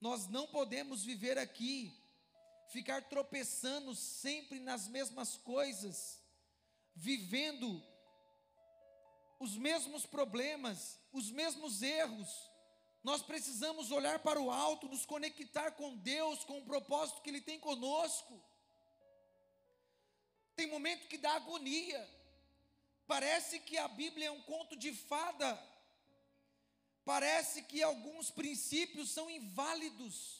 Nós não podemos viver aqui, ficar tropeçando sempre nas mesmas coisas, vivendo os mesmos problemas, os mesmos erros. Nós precisamos olhar para o alto, nos conectar com Deus, com o propósito que Ele tem conosco. Tem momento que dá agonia. Parece que a Bíblia é um conto de fada Parece que alguns princípios são inválidos.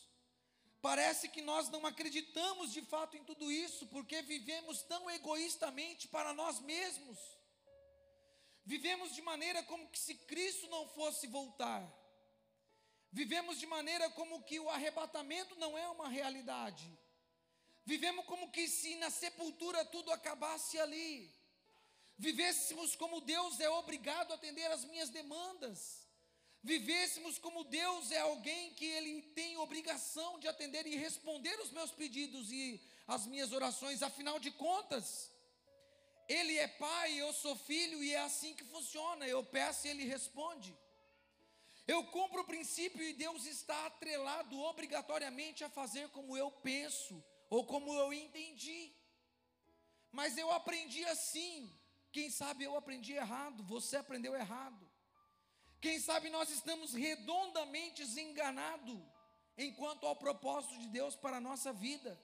Parece que nós não acreditamos de fato em tudo isso, porque vivemos tão egoístamente para nós mesmos. Vivemos de maneira como que se Cristo não fosse voltar. Vivemos de maneira como que o arrebatamento não é uma realidade. Vivemos como que se na sepultura tudo acabasse ali. Vivêssemos como Deus é obrigado a atender as minhas demandas vivêssemos como Deus é alguém que Ele tem obrigação de atender e responder os meus pedidos e as minhas orações, afinal de contas, Ele é pai, eu sou filho e é assim que funciona. Eu peço e Ele responde. Eu cumpro o princípio e Deus está atrelado obrigatoriamente a fazer como eu penso ou como eu entendi. Mas eu aprendi assim. Quem sabe eu aprendi errado, você aprendeu errado. Quem sabe nós estamos redondamente enganados enquanto ao propósito de Deus para a nossa vida.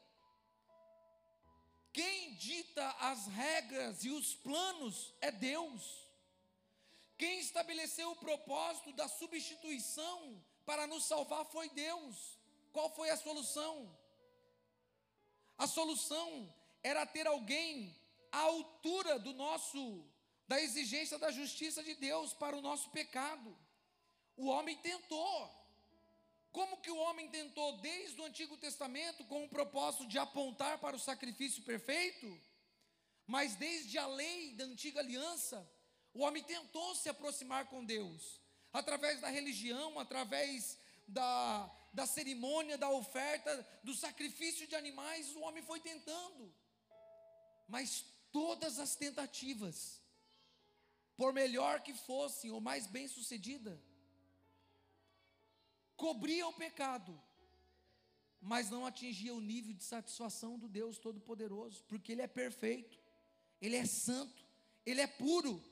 Quem dita as regras e os planos é Deus. Quem estabeleceu o propósito da substituição para nos salvar foi Deus. Qual foi a solução? A solução era ter alguém à altura do nosso da exigência da justiça de Deus para o nosso pecado. O homem tentou. Como que o homem tentou desde o Antigo Testamento com o propósito de apontar para o sacrifício perfeito? Mas desde a lei da antiga aliança, o homem tentou se aproximar com Deus, através da religião, através da, da cerimônia, da oferta, do sacrifício de animais, o homem foi tentando. Mas todas as tentativas, por melhor que fossem ou mais bem sucedida, cobria o pecado, mas não atingia o nível de satisfação do Deus Todo-Poderoso, porque Ele é perfeito, Ele é santo, Ele é puro.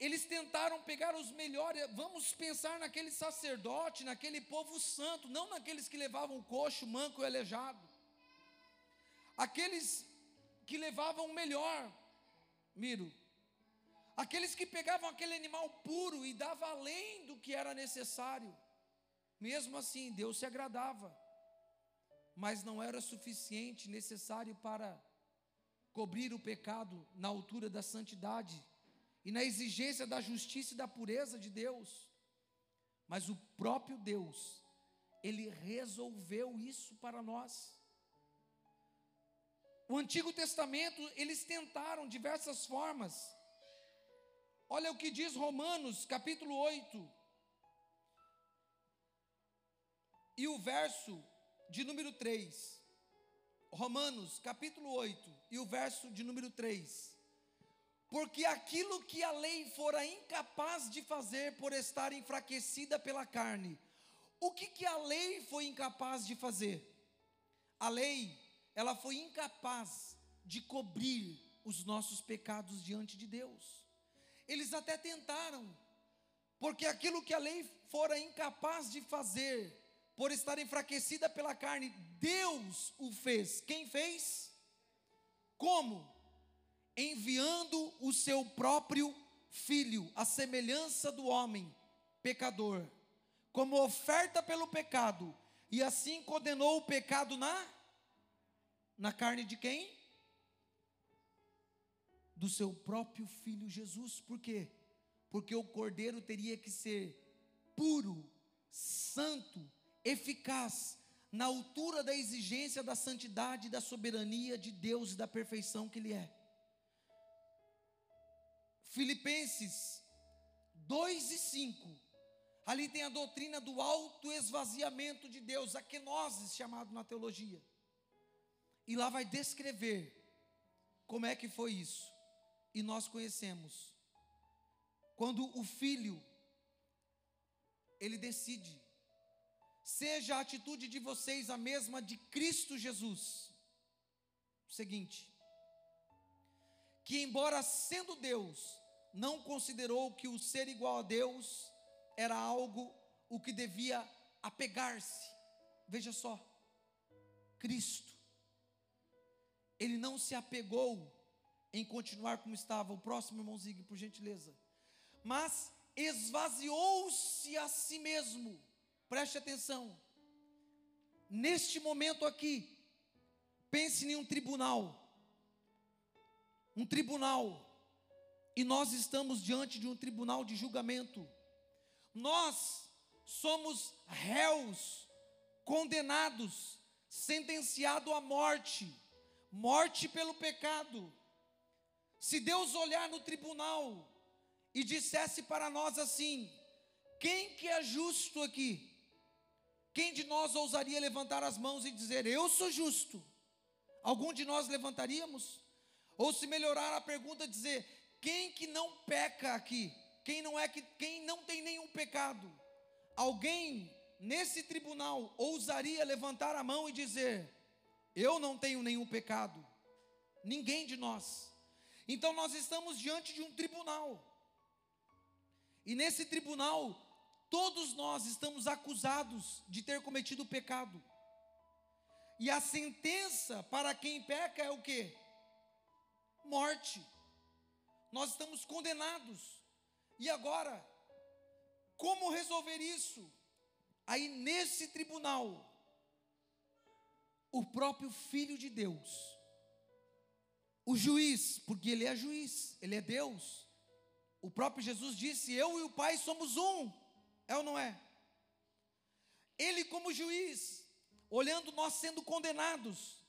Eles tentaram pegar os melhores, vamos pensar naquele sacerdote, naquele povo santo, não naqueles que levavam coxo, manco e aleijado. Aqueles que levavam o melhor, Miro, aqueles que pegavam aquele animal puro e davam além do que era necessário. Mesmo assim, Deus se agradava, mas não era suficiente, necessário para cobrir o pecado na altura da santidade e na exigência da justiça e da pureza de Deus. Mas o próprio Deus, ele resolveu isso para nós. O Antigo Testamento, eles tentaram diversas formas. Olha o que diz Romanos, capítulo 8, e o verso de número 3. Romanos, capítulo 8, e o verso de número 3. Porque aquilo que a lei fora incapaz de fazer por estar enfraquecida pela carne, o que, que a lei foi incapaz de fazer? A lei, ela foi incapaz de cobrir os nossos pecados diante de Deus. Eles até tentaram, porque aquilo que a lei fora incapaz de fazer, por estar enfraquecida pela carne, Deus o fez. Quem fez? Como? Enviando o seu próprio filho, a semelhança do homem pecador, como oferta pelo pecado, e assim condenou o pecado na na carne de quem? Do seu próprio filho Jesus. Por quê? Porque o cordeiro teria que ser puro, santo, eficaz, na altura da exigência da santidade da soberania de Deus e da perfeição que Ele é. Filipenses 2 e 5. Ali tem a doutrina do auto esvaziamento de Deus, a kenosis chamado na teologia. E lá vai descrever como é que foi isso. E nós conhecemos. Quando o filho ele decide seja a atitude de vocês a mesma de Cristo Jesus. O seguinte, que embora sendo Deus, não considerou que o ser igual a Deus era algo o que devia apegar-se. Veja só, Cristo, ele não se apegou em continuar como estava. O próximo irmãozinho, por gentileza. Mas esvaziou-se a si mesmo Preste atenção. Neste momento aqui, pense em um tribunal. Um tribunal. E nós estamos diante de um tribunal de julgamento. Nós somos réus, condenados, sentenciados à morte, morte pelo pecado. Se Deus olhar no tribunal e dissesse para nós assim: quem que é justo aqui? Quem de nós ousaria levantar as mãos e dizer, eu sou justo? Algum de nós levantaríamos? Ou se melhorar a pergunta, dizer, quem que não peca aqui? Quem não é que quem não tem nenhum pecado? Alguém nesse tribunal ousaria levantar a mão e dizer: Eu não tenho nenhum pecado? Ninguém de nós. Então nós estamos diante de um tribunal. E nesse tribunal Todos nós estamos acusados de ter cometido pecado. E a sentença para quem peca é o que? Morte. Nós estamos condenados. E agora, como resolver isso? Aí nesse tribunal, o próprio Filho de Deus, o juiz, porque ele é juiz, ele é Deus. O próprio Jesus disse: Eu e o Pai somos um, é ou não é? Ele, como juiz, olhando nós sendo condenados,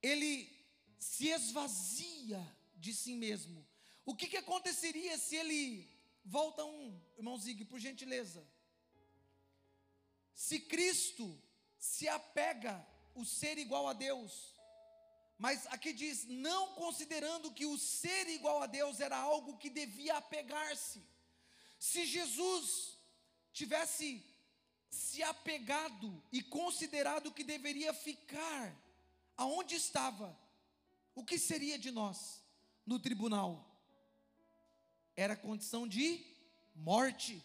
ele se esvazia de si mesmo. O que, que aconteceria se ele. Volta um, irmão Zig, por gentileza. Se Cristo se apega o ser igual a Deus, mas aqui diz, não considerando que o ser igual a Deus era algo que devia apegar-se. Se Jesus tivesse se apegado e considerado que deveria ficar aonde estava, o que seria de nós no tribunal? Era condição de morte.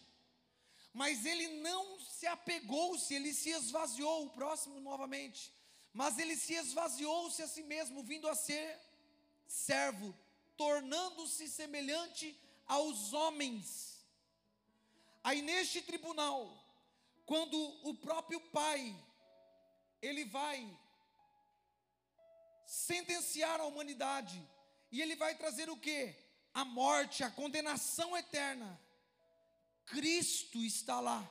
Mas ele não se apegou-se, ele se esvaziou, o próximo novamente. Mas ele se esvaziou-se a si mesmo, vindo a ser servo, tornando-se semelhante aos homens. Aí neste tribunal, quando o próprio Pai, ele vai sentenciar a humanidade, e ele vai trazer o que? A morte, a condenação eterna. Cristo está lá,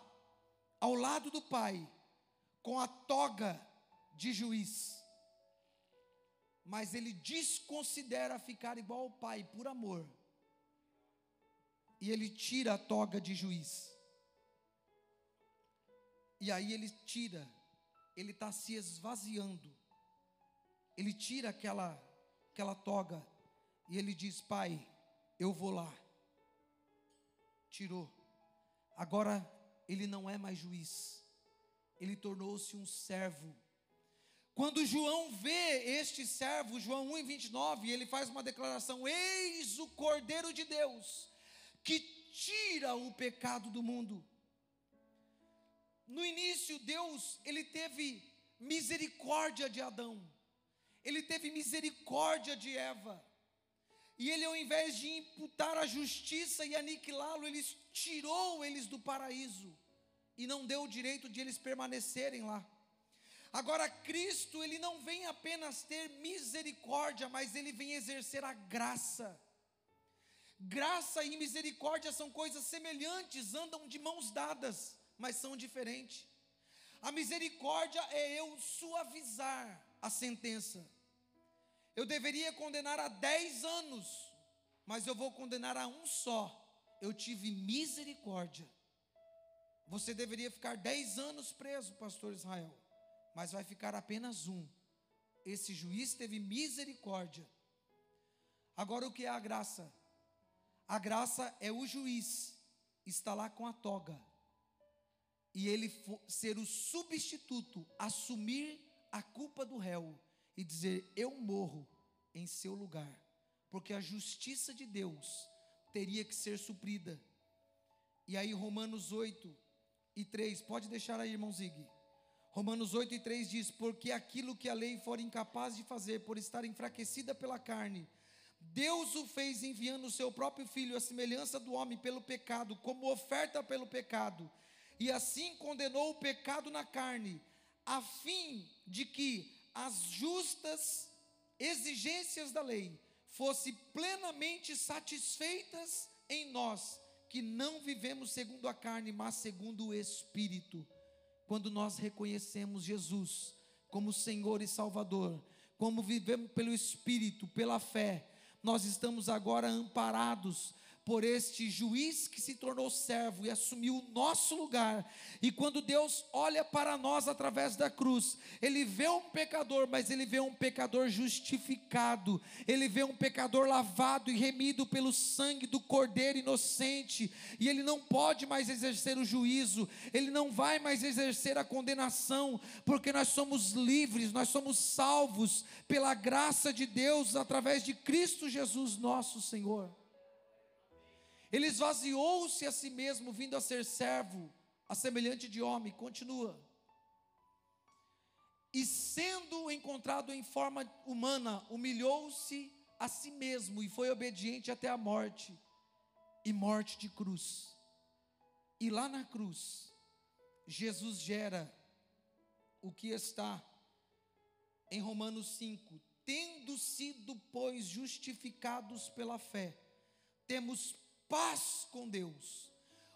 ao lado do Pai, com a toga de juiz. Mas ele desconsidera ficar igual ao Pai por amor. E ele tira a toga de juiz. E aí ele tira, ele está se esvaziando ele tira aquela, aquela toga e ele diz: Pai, eu vou lá. Tirou. Agora ele não é mais juiz, ele tornou-se um servo. Quando João vê este servo, João 1 29, ele faz uma declaração: Eis o Cordeiro de Deus, que tira o pecado do mundo. No início, Deus, ele teve misericórdia de Adão ele teve misericórdia de Eva. E ele, ao invés de imputar a justiça e aniquilá-lo, ele tirou eles do paraíso e não deu o direito de eles permanecerem lá. Agora, Cristo, ele não vem apenas ter misericórdia, mas ele vem exercer a graça. Graça e misericórdia são coisas semelhantes, andam de mãos dadas, mas são diferentes. A misericórdia é eu suavizar a sentença. Eu deveria condenar a dez anos, mas eu vou condenar a um só. Eu tive misericórdia. Você deveria ficar dez anos preso, pastor Israel, mas vai ficar apenas um. Esse juiz teve misericórdia. Agora, o que é a graça? A graça é o juiz está lá com a toga e ele ser o substituto, assumir a culpa do réu e dizer: Eu morro em seu lugar, porque a justiça de Deus teria que ser suprida. E aí, Romanos 8 e 3, pode deixar aí, irmão Zig. Romanos 8 e 3 diz: Porque aquilo que a lei for incapaz de fazer, por estar enfraquecida pela carne, Deus o fez enviando o seu próprio filho, à semelhança do homem, pelo pecado, como oferta pelo pecado, e assim condenou o pecado na carne a fim de que as justas exigências da lei fossem plenamente satisfeitas em nós, que não vivemos segundo a carne, mas segundo o Espírito. Quando nós reconhecemos Jesus como Senhor e Salvador, como vivemos pelo Espírito, pela fé, nós estamos agora amparados por este juiz que se tornou servo e assumiu o nosso lugar. E quando Deus olha para nós através da cruz, ele vê um pecador, mas ele vê um pecador justificado, ele vê um pecador lavado e remido pelo sangue do Cordeiro inocente, e ele não pode mais exercer o juízo, ele não vai mais exercer a condenação, porque nós somos livres, nós somos salvos pela graça de Deus através de Cristo Jesus, nosso Senhor. Ele esvaziou-se a si mesmo, vindo a ser servo, a semelhante de homem. Continua. E sendo encontrado em forma humana, humilhou-se a si mesmo e foi obediente até a morte e morte de cruz. E lá na cruz, Jesus gera o que está em Romanos 5: tendo sido, pois, justificados pela fé, temos paz com Deus.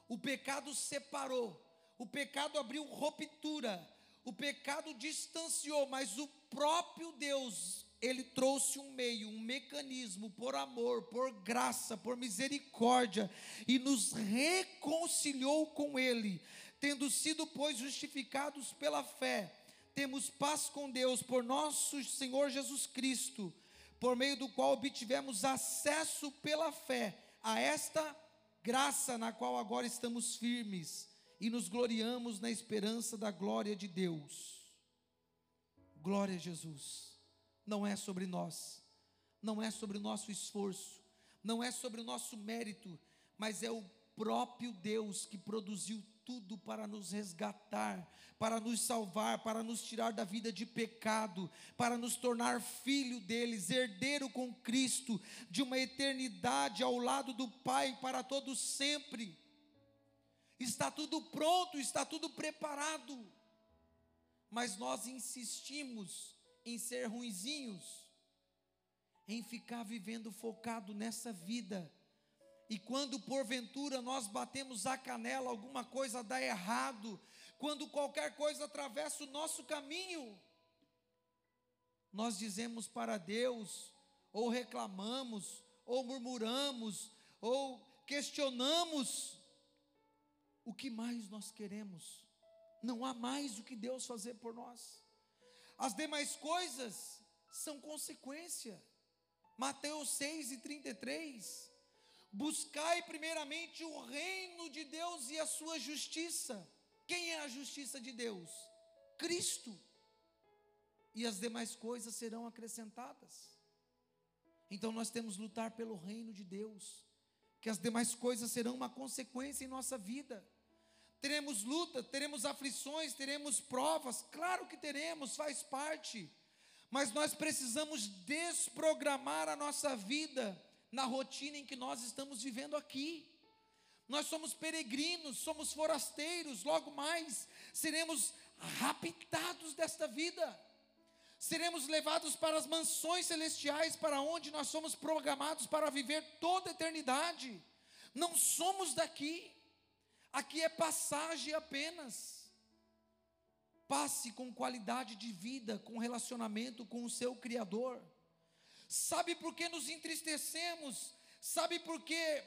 O pecado separou, o pecado abriu ruptura, o pecado distanciou, mas o próprio Deus, ele trouxe um meio, um mecanismo por amor, por graça, por misericórdia e nos reconciliou com ele, tendo sido pois justificados pela fé temos paz com Deus por nosso Senhor Jesus Cristo, por meio do qual obtivemos acesso pela fé a esta graça na qual agora estamos firmes e nos gloriamos na esperança da glória de Deus. Glória a Jesus. Não é sobre nós, não é sobre o nosso esforço, não é sobre o nosso mérito, mas é o próprio Deus que produziu tudo para nos resgatar, para nos salvar, para nos tirar da vida de pecado, para nos tornar filho deles, herdeiro com Cristo, de uma eternidade ao lado do Pai para todo sempre. Está tudo pronto, está tudo preparado. Mas nós insistimos em ser ruinzinhos, em ficar vivendo focado nessa vida e quando porventura nós batemos a canela, alguma coisa dá errado, quando qualquer coisa atravessa o nosso caminho, nós dizemos para Deus, ou reclamamos, ou murmuramos, ou questionamos, o que mais nós queremos? Não há mais o que Deus fazer por nós. As demais coisas são consequência. Mateus 6 e 33 Buscai primeiramente o reino de Deus e a sua justiça. Quem é a justiça de Deus? Cristo. E as demais coisas serão acrescentadas. Então nós temos lutar pelo reino de Deus, que as demais coisas serão uma consequência em nossa vida. Teremos luta, teremos aflições, teremos provas, claro que teremos, faz parte. Mas nós precisamos desprogramar a nossa vida na rotina em que nós estamos vivendo aqui. Nós somos peregrinos, somos forasteiros, logo mais seremos raptados desta vida. Seremos levados para as mansões celestiais, para onde nós somos programados para viver toda a eternidade. Não somos daqui. Aqui é passagem apenas. Passe com qualidade de vida, com relacionamento com o seu Criador. Sabe por que nos entristecemos? Sabe por que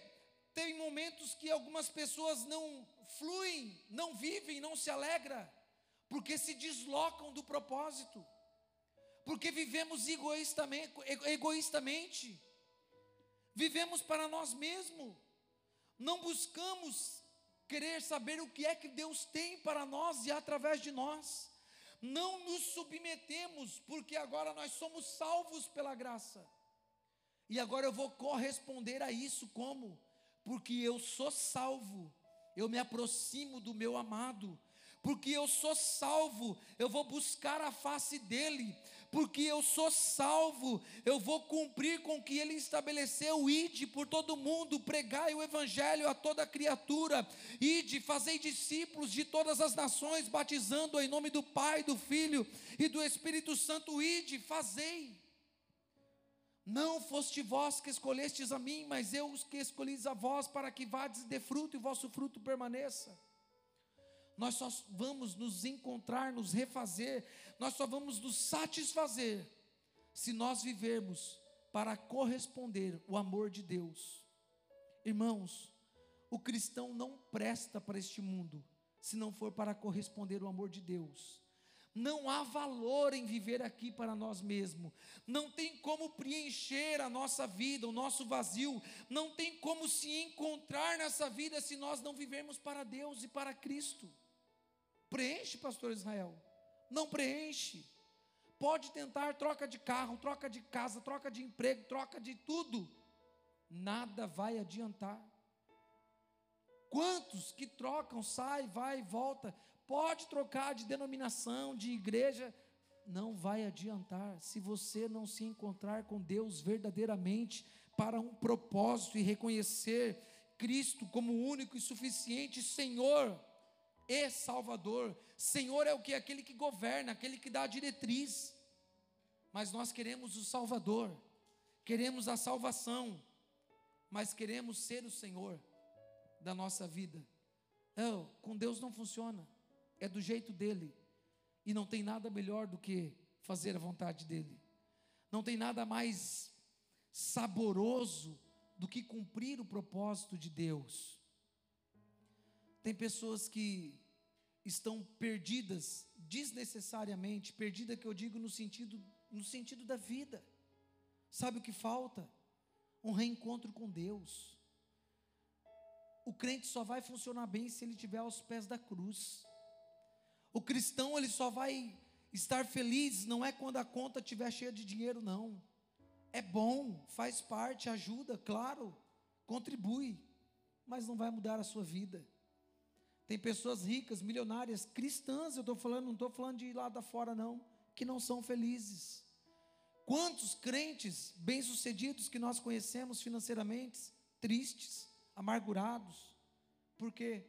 tem momentos que algumas pessoas não fluem, não vivem, não se alegram? Porque se deslocam do propósito. Porque vivemos egoístamente, egoístamente. Vivemos para nós mesmos. Não buscamos querer saber o que é que Deus tem para nós e através de nós não nos submetemos, porque agora nós somos salvos pela graça. E agora eu vou corresponder a isso como? Porque eu sou salvo, eu me aproximo do meu amado, porque eu sou salvo, eu vou buscar a face dele, porque eu sou salvo, eu vou cumprir com o que ele estabeleceu, ide por todo mundo, pregai o evangelho a toda criatura, ide, fazei discípulos de todas as nações, batizando em nome do Pai, do Filho e do Espírito Santo, ide, fazei. Não foste vós que escolhestes a mim, mas eu os que escolhi a vós para que vades de fruto e vosso fruto permaneça. Nós só vamos nos encontrar, nos refazer, nós só vamos nos satisfazer se nós vivermos para corresponder o amor de Deus. Irmãos, o cristão não presta para este mundo se não for para corresponder o amor de Deus. Não há valor em viver aqui para nós mesmos. Não tem como preencher a nossa vida, o nosso vazio. Não tem como se encontrar nessa vida se nós não vivermos para Deus e para Cristo. Preenche, pastor Israel. Não preenche. Pode tentar troca de carro, troca de casa, troca de emprego, troca de tudo. Nada vai adiantar. Quantos que trocam, sai, vai volta. Pode trocar de denominação, de igreja, não vai adiantar se você não se encontrar com Deus verdadeiramente para um propósito e reconhecer Cristo como único e suficiente Senhor e Salvador. Senhor é o que? Aquele que governa, aquele que dá a diretriz. Mas nós queremos o Salvador, queremos a salvação, mas queremos ser o Senhor da nossa vida. Não, com Deus não funciona, é do jeito dele, e não tem nada melhor do que fazer a vontade dele, não tem nada mais saboroso do que cumprir o propósito de Deus. Tem pessoas que estão perdidas desnecessariamente, perdida que eu digo no sentido no sentido da vida. Sabe o que falta? Um reencontro com Deus. O crente só vai funcionar bem se ele estiver aos pés da cruz. O cristão ele só vai estar feliz não é quando a conta estiver cheia de dinheiro não. É bom, faz parte, ajuda, claro, contribui, mas não vai mudar a sua vida. Tem pessoas ricas, milionárias, cristãs, eu estou falando, não estou falando de lá da fora, não, que não são felizes. Quantos crentes bem-sucedidos que nós conhecemos financeiramente, tristes, amargurados, por quê?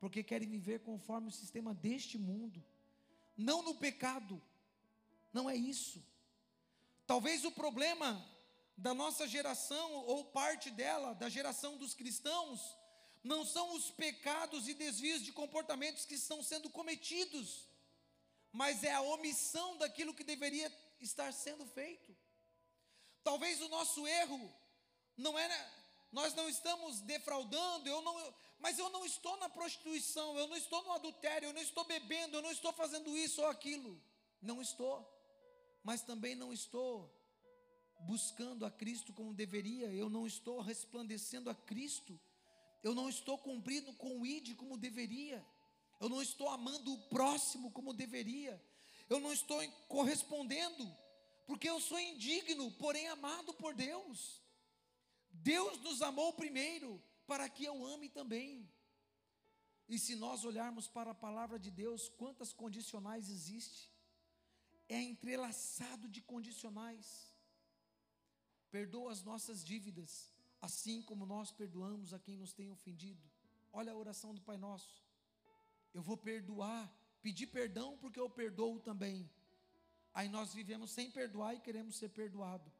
Porque querem viver conforme o sistema deste mundo, não no pecado, não é isso. Talvez o problema da nossa geração, ou parte dela, da geração dos cristãos, não são os pecados e desvios de comportamentos que estão sendo cometidos, mas é a omissão daquilo que deveria estar sendo feito. Talvez o nosso erro não era, nós não estamos defraudando, eu não, mas eu não estou na prostituição, eu não estou no adultério, eu não estou bebendo, eu não estou fazendo isso ou aquilo. Não estou mas também não estou buscando a Cristo como deveria, eu não estou resplandecendo a Cristo, eu não estou cumprindo com o ID como deveria, eu não estou amando o próximo como deveria, eu não estou correspondendo, porque eu sou indigno, porém amado por Deus. Deus nos amou primeiro, para que eu ame também. E se nós olharmos para a palavra de Deus, quantas condicionais existem? é entrelaçado de condicionais. Perdoa as nossas dívidas, assim como nós perdoamos a quem nos tem ofendido. Olha a oração do Pai Nosso. Eu vou perdoar, pedir perdão porque eu perdoo também. Aí nós vivemos sem perdoar e queremos ser perdoado.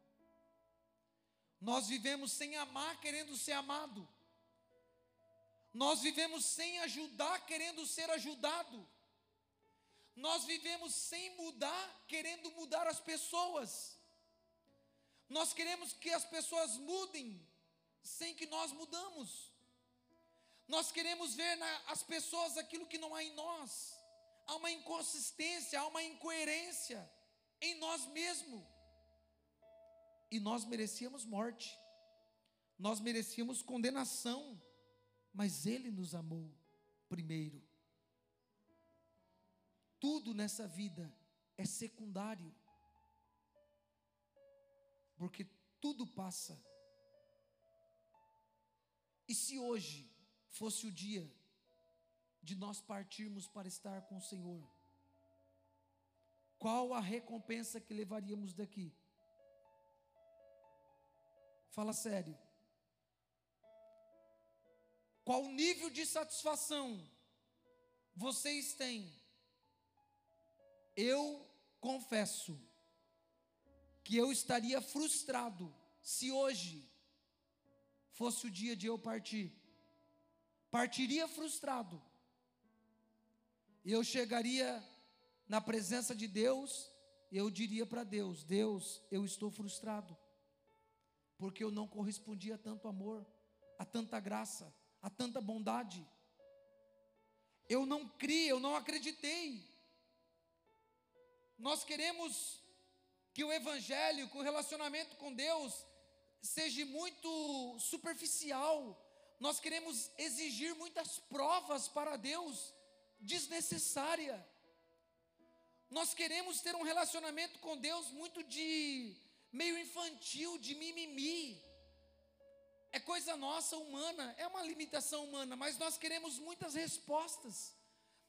Nós vivemos sem amar querendo ser amado. Nós vivemos sem ajudar querendo ser ajudado. Nós vivemos sem mudar, querendo mudar as pessoas. Nós queremos que as pessoas mudem, sem que nós mudamos. Nós queremos ver nas pessoas aquilo que não há em nós. Há uma inconsistência, há uma incoerência em nós mesmos. E nós merecíamos morte, nós merecíamos condenação, mas Ele nos amou primeiro. Tudo nessa vida é secundário. Porque tudo passa. E se hoje fosse o dia de nós partirmos para estar com o Senhor, qual a recompensa que levaríamos daqui? Fala sério. Qual nível de satisfação vocês têm eu confesso que eu estaria frustrado se hoje fosse o dia de eu partir. Partiria frustrado. Eu chegaria na presença de Deus e eu diria para Deus: Deus, eu estou frustrado, porque eu não correspondi a tanto amor, a tanta graça, a tanta bondade. Eu não criei, eu não acreditei nós queremos que o evangelho, que o relacionamento com Deus seja muito superficial. Nós queremos exigir muitas provas para Deus desnecessária. Nós queremos ter um relacionamento com Deus muito de meio infantil, de mimimi. É coisa nossa humana, é uma limitação humana, mas nós queremos muitas respostas.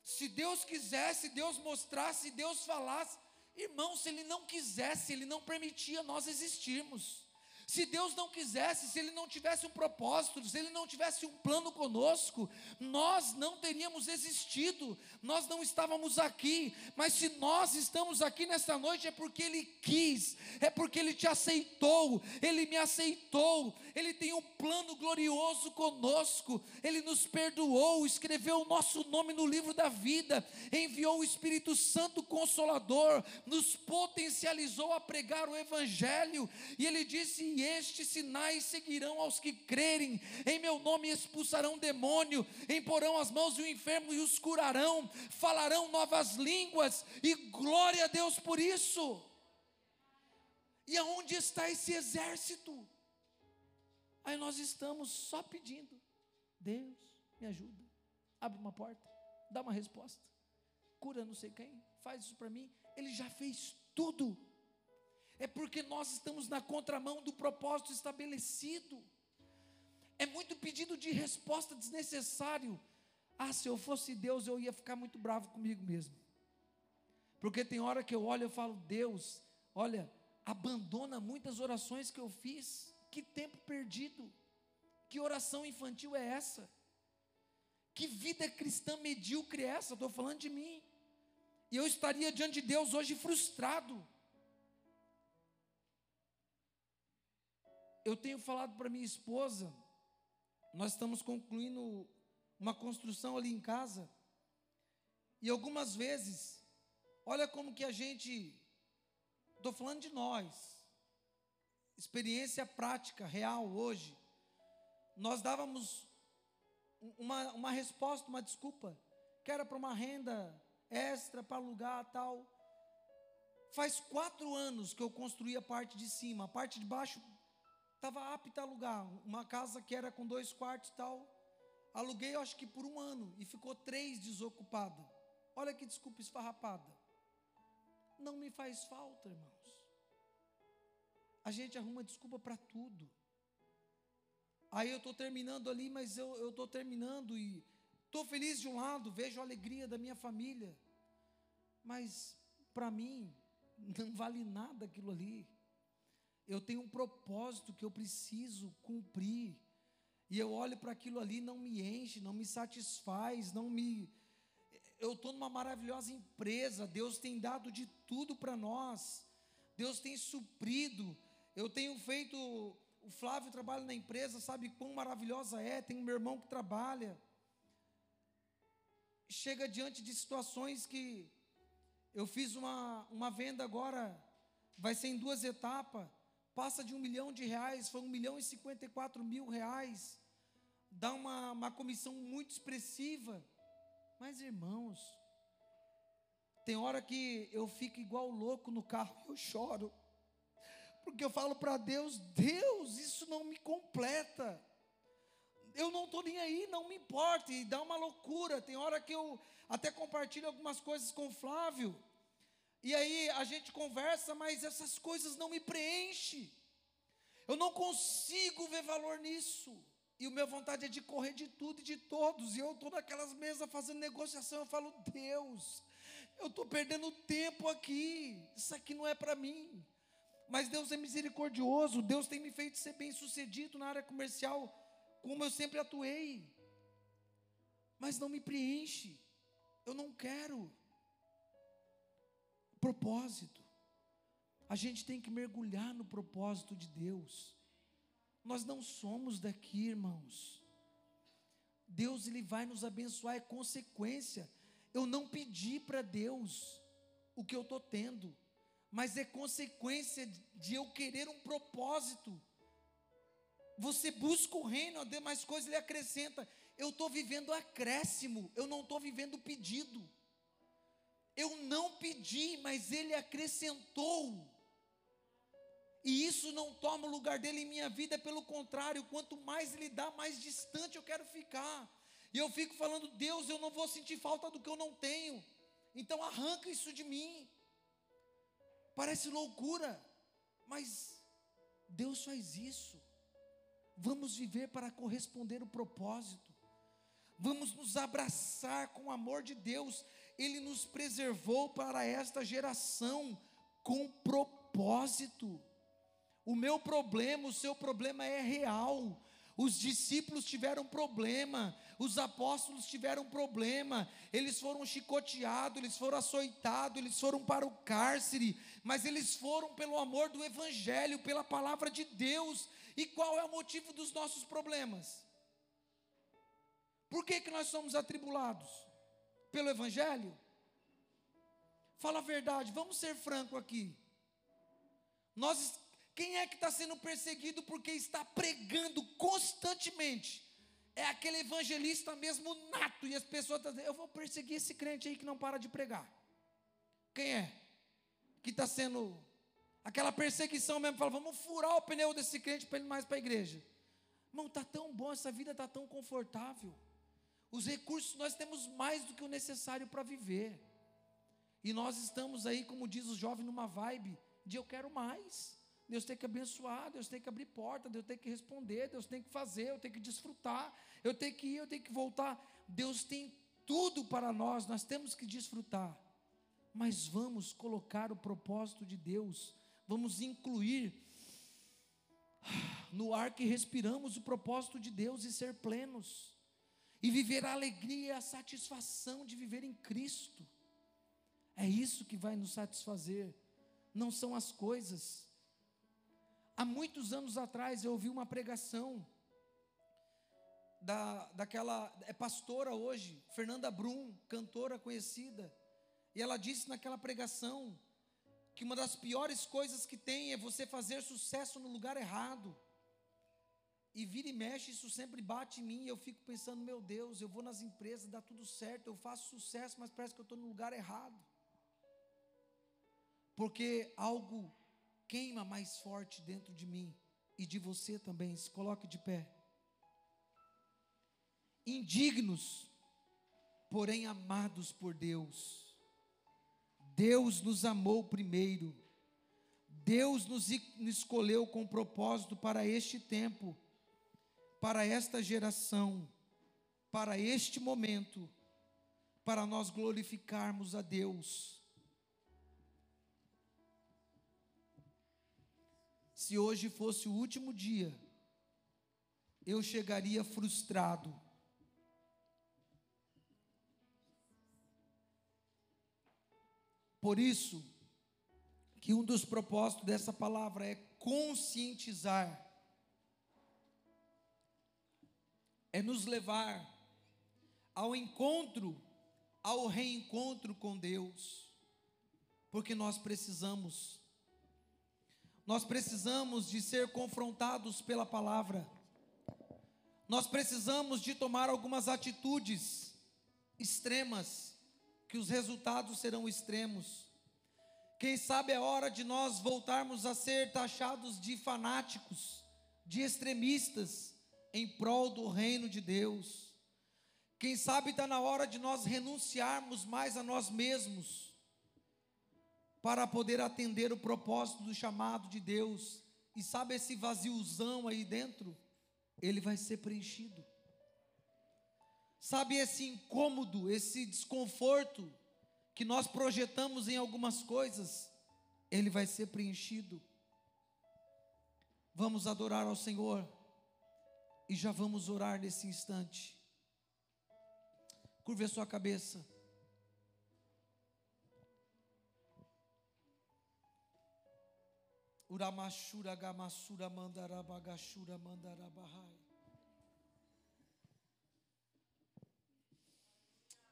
Se Deus quisesse, Deus mostrasse, Deus falasse, irmão, se Ele não quisesse, Ele não permitia nós existirmos. Se Deus não quisesse, se Ele não tivesse um propósito, se Ele não tivesse um plano conosco, nós não teríamos existido, nós não estávamos aqui. Mas se nós estamos aqui nesta noite, é porque Ele quis, é porque Ele te aceitou, Ele me aceitou, Ele tem um plano glorioso conosco, Ele nos perdoou, escreveu o nosso nome no livro da vida, enviou o Espírito Santo Consolador, nos potencializou a pregar o Evangelho, e Ele disse: Estes sinais seguirão aos que crerem, em meu nome expulsarão demônio, imporão as mãos do enfermo e os curarão, falarão novas línguas, e glória a Deus por isso. E aonde está esse exército? Aí nós estamos só pedindo: Deus, me ajuda, abre uma porta, dá uma resposta, cura não sei quem, faz isso para mim. Ele já fez tudo. É porque nós estamos na contramão do propósito estabelecido. É muito pedido de resposta desnecessário. Ah, se eu fosse Deus, eu ia ficar muito bravo comigo mesmo. Porque tem hora que eu olho e falo, Deus, olha, abandona muitas orações que eu fiz. Que tempo perdido. Que oração infantil é essa? Que vida cristã medíocre é essa? Estou falando de mim. E eu estaria diante de Deus hoje frustrado. Eu tenho falado para minha esposa, nós estamos concluindo uma construção ali em casa, e algumas vezes, olha como que a gente, estou falando de nós, experiência prática, real hoje, nós dávamos uma, uma resposta, uma desculpa, que era para uma renda extra, para alugar tal. Faz quatro anos que eu construí a parte de cima, a parte de baixo estava apta a alugar, uma casa que era com dois quartos e tal. Aluguei, acho que por um ano, e ficou três desocupada. Olha que desculpa esfarrapada. Não me faz falta, irmãos. A gente arruma desculpa para tudo. Aí eu estou terminando ali, mas eu estou terminando e estou feliz de um lado, vejo a alegria da minha família. Mas para mim, não vale nada aquilo ali eu tenho um propósito que eu preciso cumprir. E eu olho para aquilo ali, não me enche, não me satisfaz, não me. Eu estou numa maravilhosa empresa, Deus tem dado de tudo para nós, Deus tem suprido. Eu tenho feito. O Flávio trabalha na empresa, sabe quão maravilhosa é. Tem meu irmão que trabalha. Chega diante de situações que eu fiz uma, uma venda agora, vai ser em duas etapas passa de um milhão de reais, foi um milhão e cinquenta e quatro mil reais, dá uma, uma comissão muito expressiva. Mas irmãos, tem hora que eu fico igual louco no carro e eu choro, porque eu falo para Deus: Deus, isso não me completa. Eu não estou nem aí, não me importa, e dá uma loucura. Tem hora que eu até compartilho algumas coisas com o Flávio. E aí a gente conversa, mas essas coisas não me preenchem. Eu não consigo ver valor nisso. E o meu vontade é de correr de tudo e de todos. E eu estou naquelas mesas fazendo negociação. Eu falo, Deus, eu estou perdendo tempo aqui. Isso aqui não é para mim. Mas Deus é misericordioso. Deus tem me feito ser bem sucedido na área comercial, como eu sempre atuei. Mas não me preenche. Eu não quero propósito. A gente tem que mergulhar no propósito de Deus. Nós não somos daqui, irmãos. Deus ele vai nos abençoar é consequência. Eu não pedi para Deus o que eu estou tendo, mas é consequência de eu querer um propósito. Você busca o reino, demais coisas ele acrescenta. Eu estou vivendo acréscimo, eu não estou vivendo pedido. Eu não pedi, mas Ele acrescentou. E isso não toma o lugar dele em minha vida, pelo contrário, quanto mais Ele dá, mais distante eu quero ficar. E eu fico falando, Deus, eu não vou sentir falta do que eu não tenho. Então arranca isso de mim. Parece loucura, mas Deus faz isso. Vamos viver para corresponder o propósito. Vamos nos abraçar com o amor de Deus ele nos preservou para esta geração com propósito. O meu problema, o seu problema é real. Os discípulos tiveram problema, os apóstolos tiveram problema, eles foram chicoteados, eles foram açoitados, eles foram para o cárcere, mas eles foram pelo amor do Evangelho, pela palavra de Deus. E qual é o motivo dos nossos problemas? Por que, que nós somos atribulados? Pelo Evangelho? Fala a verdade, vamos ser franco aqui. Nós, quem é que está sendo perseguido porque está pregando constantemente? É aquele evangelista mesmo nato, e as pessoas estão dizendo: Eu vou perseguir esse crente aí que não para de pregar. Quem é? Que está sendo aquela perseguição mesmo, fala: Vamos furar o pneu desse crente para ele mais para a igreja. Irmão, está tão bom, essa vida está tão confortável. Os recursos nós temos mais do que o necessário para viver. E nós estamos aí, como diz o jovem, numa vibe de eu quero mais. Deus tem que abençoar, Deus tem que abrir porta, Deus tem que responder, Deus tem que fazer, eu tenho que desfrutar, eu tenho que ir, eu tenho que voltar. Deus tem tudo para nós, nós temos que desfrutar. Mas vamos colocar o propósito de Deus, vamos incluir no ar que respiramos o propósito de Deus e ser plenos, e viver a alegria a satisfação de viver em Cristo. É isso que vai nos satisfazer, não são as coisas. Há muitos anos atrás eu ouvi uma pregação da, daquela, é pastora hoje, Fernanda Brum, cantora conhecida, e ela disse naquela pregação que uma das piores coisas que tem é você fazer sucesso no lugar errado. E vira e mexe, isso sempre bate em mim, e eu fico pensando, meu Deus, eu vou nas empresas, dá tudo certo, eu faço sucesso, mas parece que eu estou no lugar errado porque algo queima mais forte dentro de mim e de você também. Se coloque de pé. Indignos, porém amados por Deus. Deus nos amou primeiro. Deus nos escolheu com propósito para este tempo, para esta geração, para este momento, para nós glorificarmos a Deus se hoje fosse o último dia, eu chegaria frustrado. Por isso, que um dos propósitos dessa palavra é conscientizar, é nos levar ao encontro, ao reencontro com Deus, porque nós precisamos nós precisamos de ser confrontados pela palavra. Nós precisamos de tomar algumas atitudes extremas, que os resultados serão extremos. Quem sabe é hora de nós voltarmos a ser taxados de fanáticos, de extremistas, em prol do reino de Deus. Quem sabe está na hora de nós renunciarmos mais a nós mesmos para poder atender o propósito do chamado de Deus. E sabe esse vaziozão aí dentro? Ele vai ser preenchido. Sabe esse incômodo, esse desconforto que nós projetamos em algumas coisas? Ele vai ser preenchido. Vamos adorar ao Senhor e já vamos orar nesse instante. Curve a sua cabeça. Uramashura Gamasura Mandarabagashura Mandarabahai.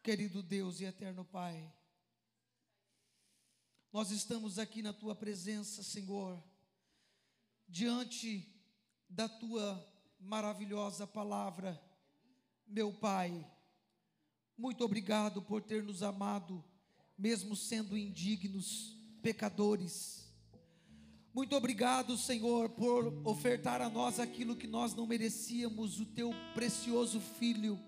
Querido Deus e eterno Pai, nós estamos aqui na tua presença, Senhor, diante da tua maravilhosa palavra, meu Pai. Muito obrigado por ter nos amado, mesmo sendo indignos, pecadores muito obrigado, Senhor, por ofertar a nós aquilo que nós não merecíamos, o teu precioso Filho.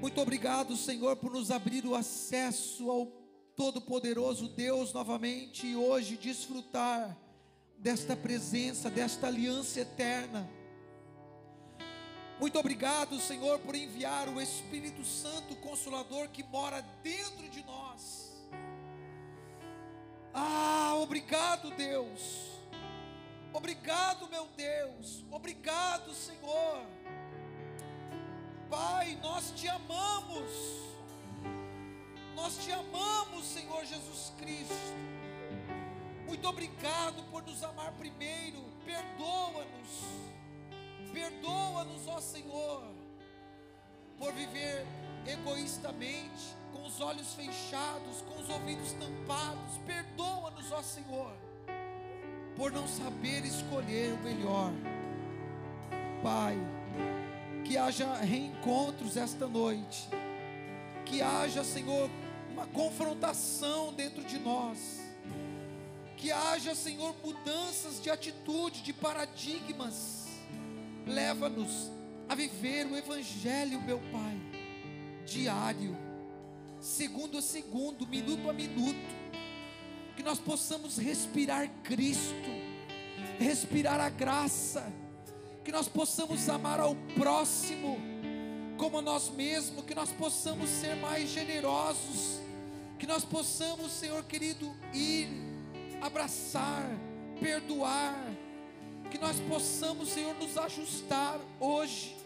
Muito obrigado, Senhor, por nos abrir o acesso ao Todo-Poderoso Deus novamente e hoje desfrutar desta presença, desta aliança eterna. Muito obrigado, Senhor, por enviar o Espírito Santo Consolador que mora dentro de nós ah, obrigado, Deus. Obrigado, meu Deus. Obrigado, Senhor. Pai, nós te amamos. Nós te amamos, Senhor Jesus Cristo. Muito obrigado por nos amar primeiro. Perdoa-nos. Perdoa-nos, ó Senhor, por viver egoístamente, com os olhos fechados, com os ouvidos tampados. Perdoa-nos, ó Senhor, por não saber escolher o melhor. Pai, que haja reencontros esta noite, que haja, Senhor, uma confrontação dentro de nós, que haja, Senhor, mudanças de atitude, de paradigmas. Leva-nos a viver o Evangelho, meu Pai, diário, segundo a segundo, minuto a minuto, que nós possamos respirar Cristo, respirar a graça, que nós possamos amar ao próximo como a nós mesmos, que nós possamos ser mais generosos, que nós possamos, Senhor querido, ir, abraçar, perdoar, que nós possamos, Senhor, nos ajustar hoje.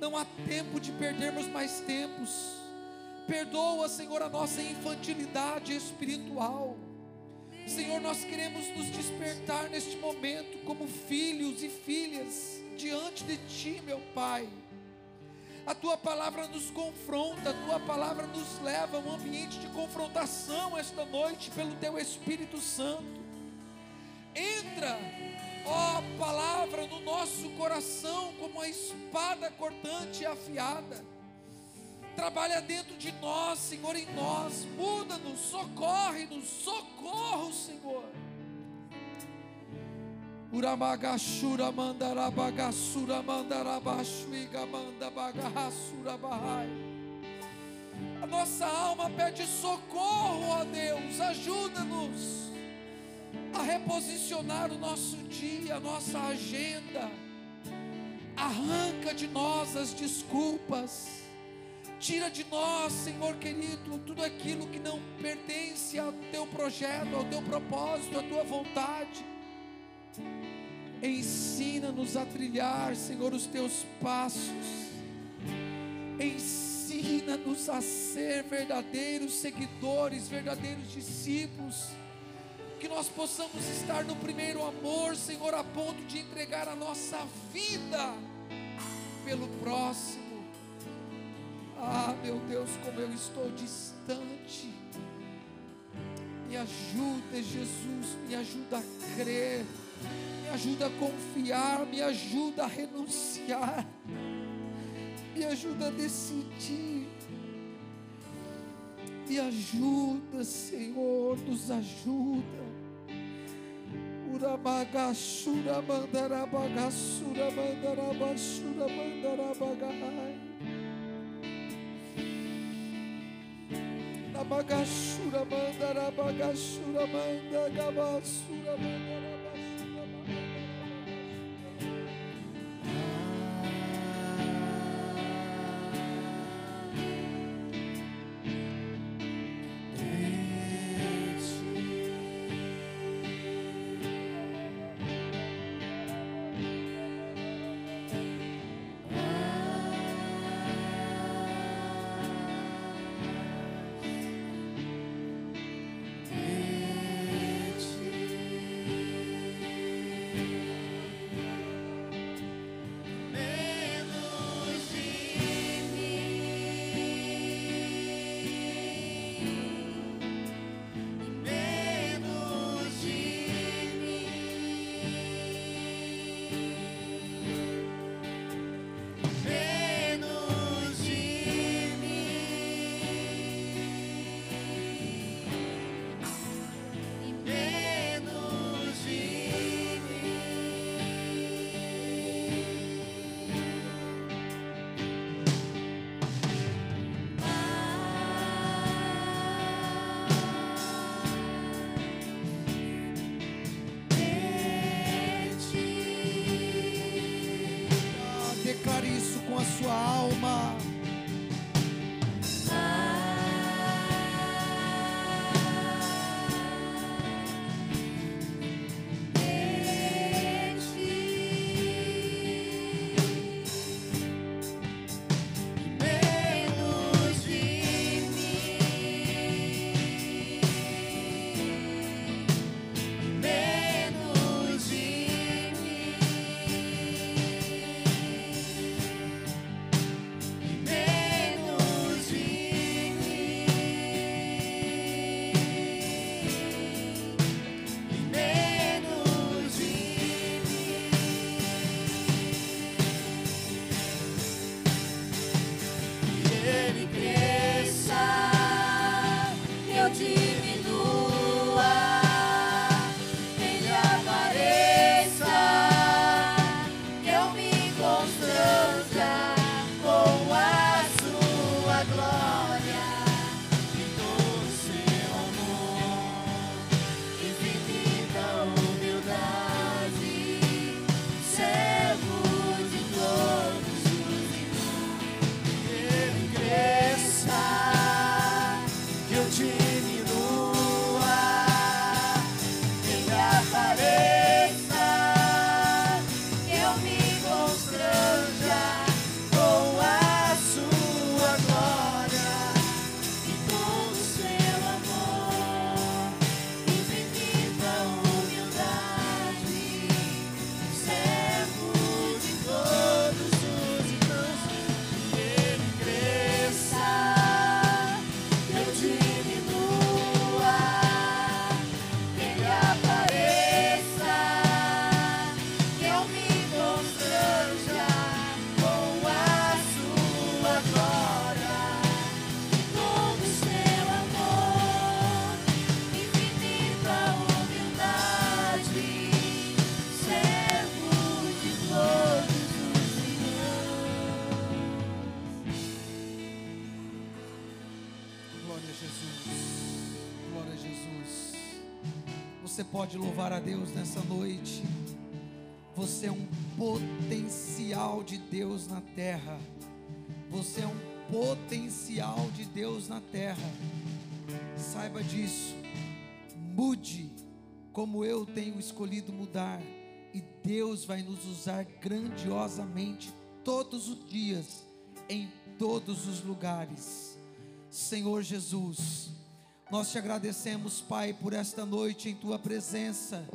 Não há tempo de perdermos mais tempos. Perdoa, Senhor, a nossa infantilidade espiritual. Senhor, nós queremos nos despertar neste momento como filhos e filhas diante de Ti, meu Pai. A tua palavra nos confronta, a tua palavra nos leva a um ambiente de confrontação esta noite pelo teu Espírito Santo. Entra, ó palavra, no nosso coração como a espada cortante e afiada. Trabalha dentro de nós, Senhor, em nós. Muda-nos, socorre-nos, socorro, Senhor. Uramagashura mandarabagassura mandarabashuiga mandabagassura bahai. A nossa alma pede socorro, ó Deus, ajuda-nos a reposicionar o nosso dia, a nossa agenda. Arranca de nós as desculpas. Tira de nós, Senhor querido, tudo aquilo que não pertence ao teu projeto, ao teu propósito, à tua vontade. Ensina-nos a trilhar, Senhor, os teus passos. Ensina-nos a ser verdadeiros seguidores, verdadeiros discípulos. Que nós possamos estar no primeiro amor, Senhor, a ponto de entregar a nossa vida pelo próximo. Ah, meu Deus, como eu estou distante. Me ajuda, Jesus, me ajuda a crer ajuda a confiar, me ajuda a renunciar, me ajuda a decidir. Me ajuda, Senhor, nos ajuda. Urabagashura mandarabagassura mandarabashura mandarabagahai. Nabagashura mandarabagashura mandagabassura mandarabagahai. Pode louvar a Deus nessa noite. Você é um potencial de Deus na terra. Você é um potencial de Deus na terra. Saiba disso. Mude como eu tenho escolhido mudar. E Deus vai nos usar grandiosamente todos os dias, em todos os lugares. Senhor Jesus, nós te agradecemos, Pai, por esta noite em tua presença.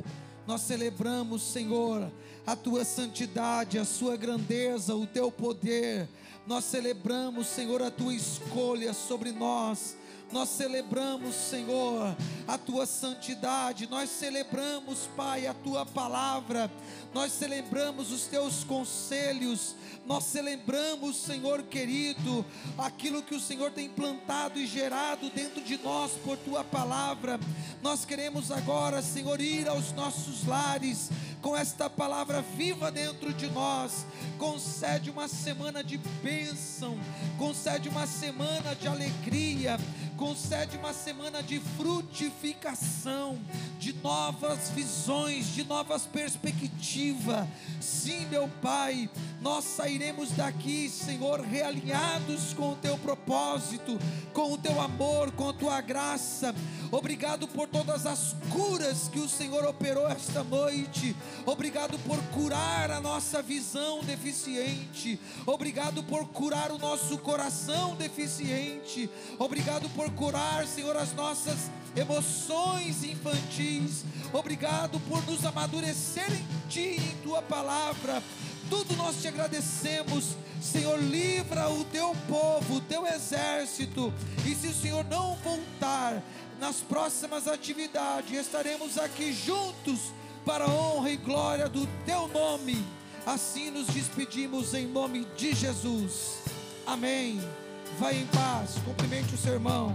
Nós celebramos, Senhor, a tua santidade, a sua grandeza, o teu poder. Nós celebramos, Senhor, a tua escolha sobre nós. Nós celebramos, Senhor, a tua santidade, nós celebramos, Pai, a tua palavra, nós celebramos os teus conselhos, nós celebramos, Senhor querido, aquilo que o Senhor tem plantado e gerado dentro de nós por tua palavra. Nós queremos agora, Senhor, ir aos nossos lares com esta palavra viva dentro de nós. Concede uma semana de bênção, concede uma semana de alegria, concede uma semana de frutificação, de novas visões, de novas perspectivas. Sim, meu Pai, nós sairemos daqui, Senhor, realinhados com o teu propósito, com o teu amor, com a tua graça. Obrigado por todas as curas que o Senhor operou esta noite. Obrigado por curar a nossa visão deficiente. Obrigado por curar o nosso coração deficiente. Obrigado por curar, Senhor, as nossas emoções infantis. Obrigado por nos amadurecer em Ti, em Tua palavra. Tudo nós te agradecemos. Senhor, livra o teu povo, o teu exército. E se o Senhor não voltar nas próximas atividades, estaremos aqui juntos para a honra e glória do teu nome. Assim nos despedimos em nome de Jesus. Amém. Vai em paz. Cumprimente o seu irmão.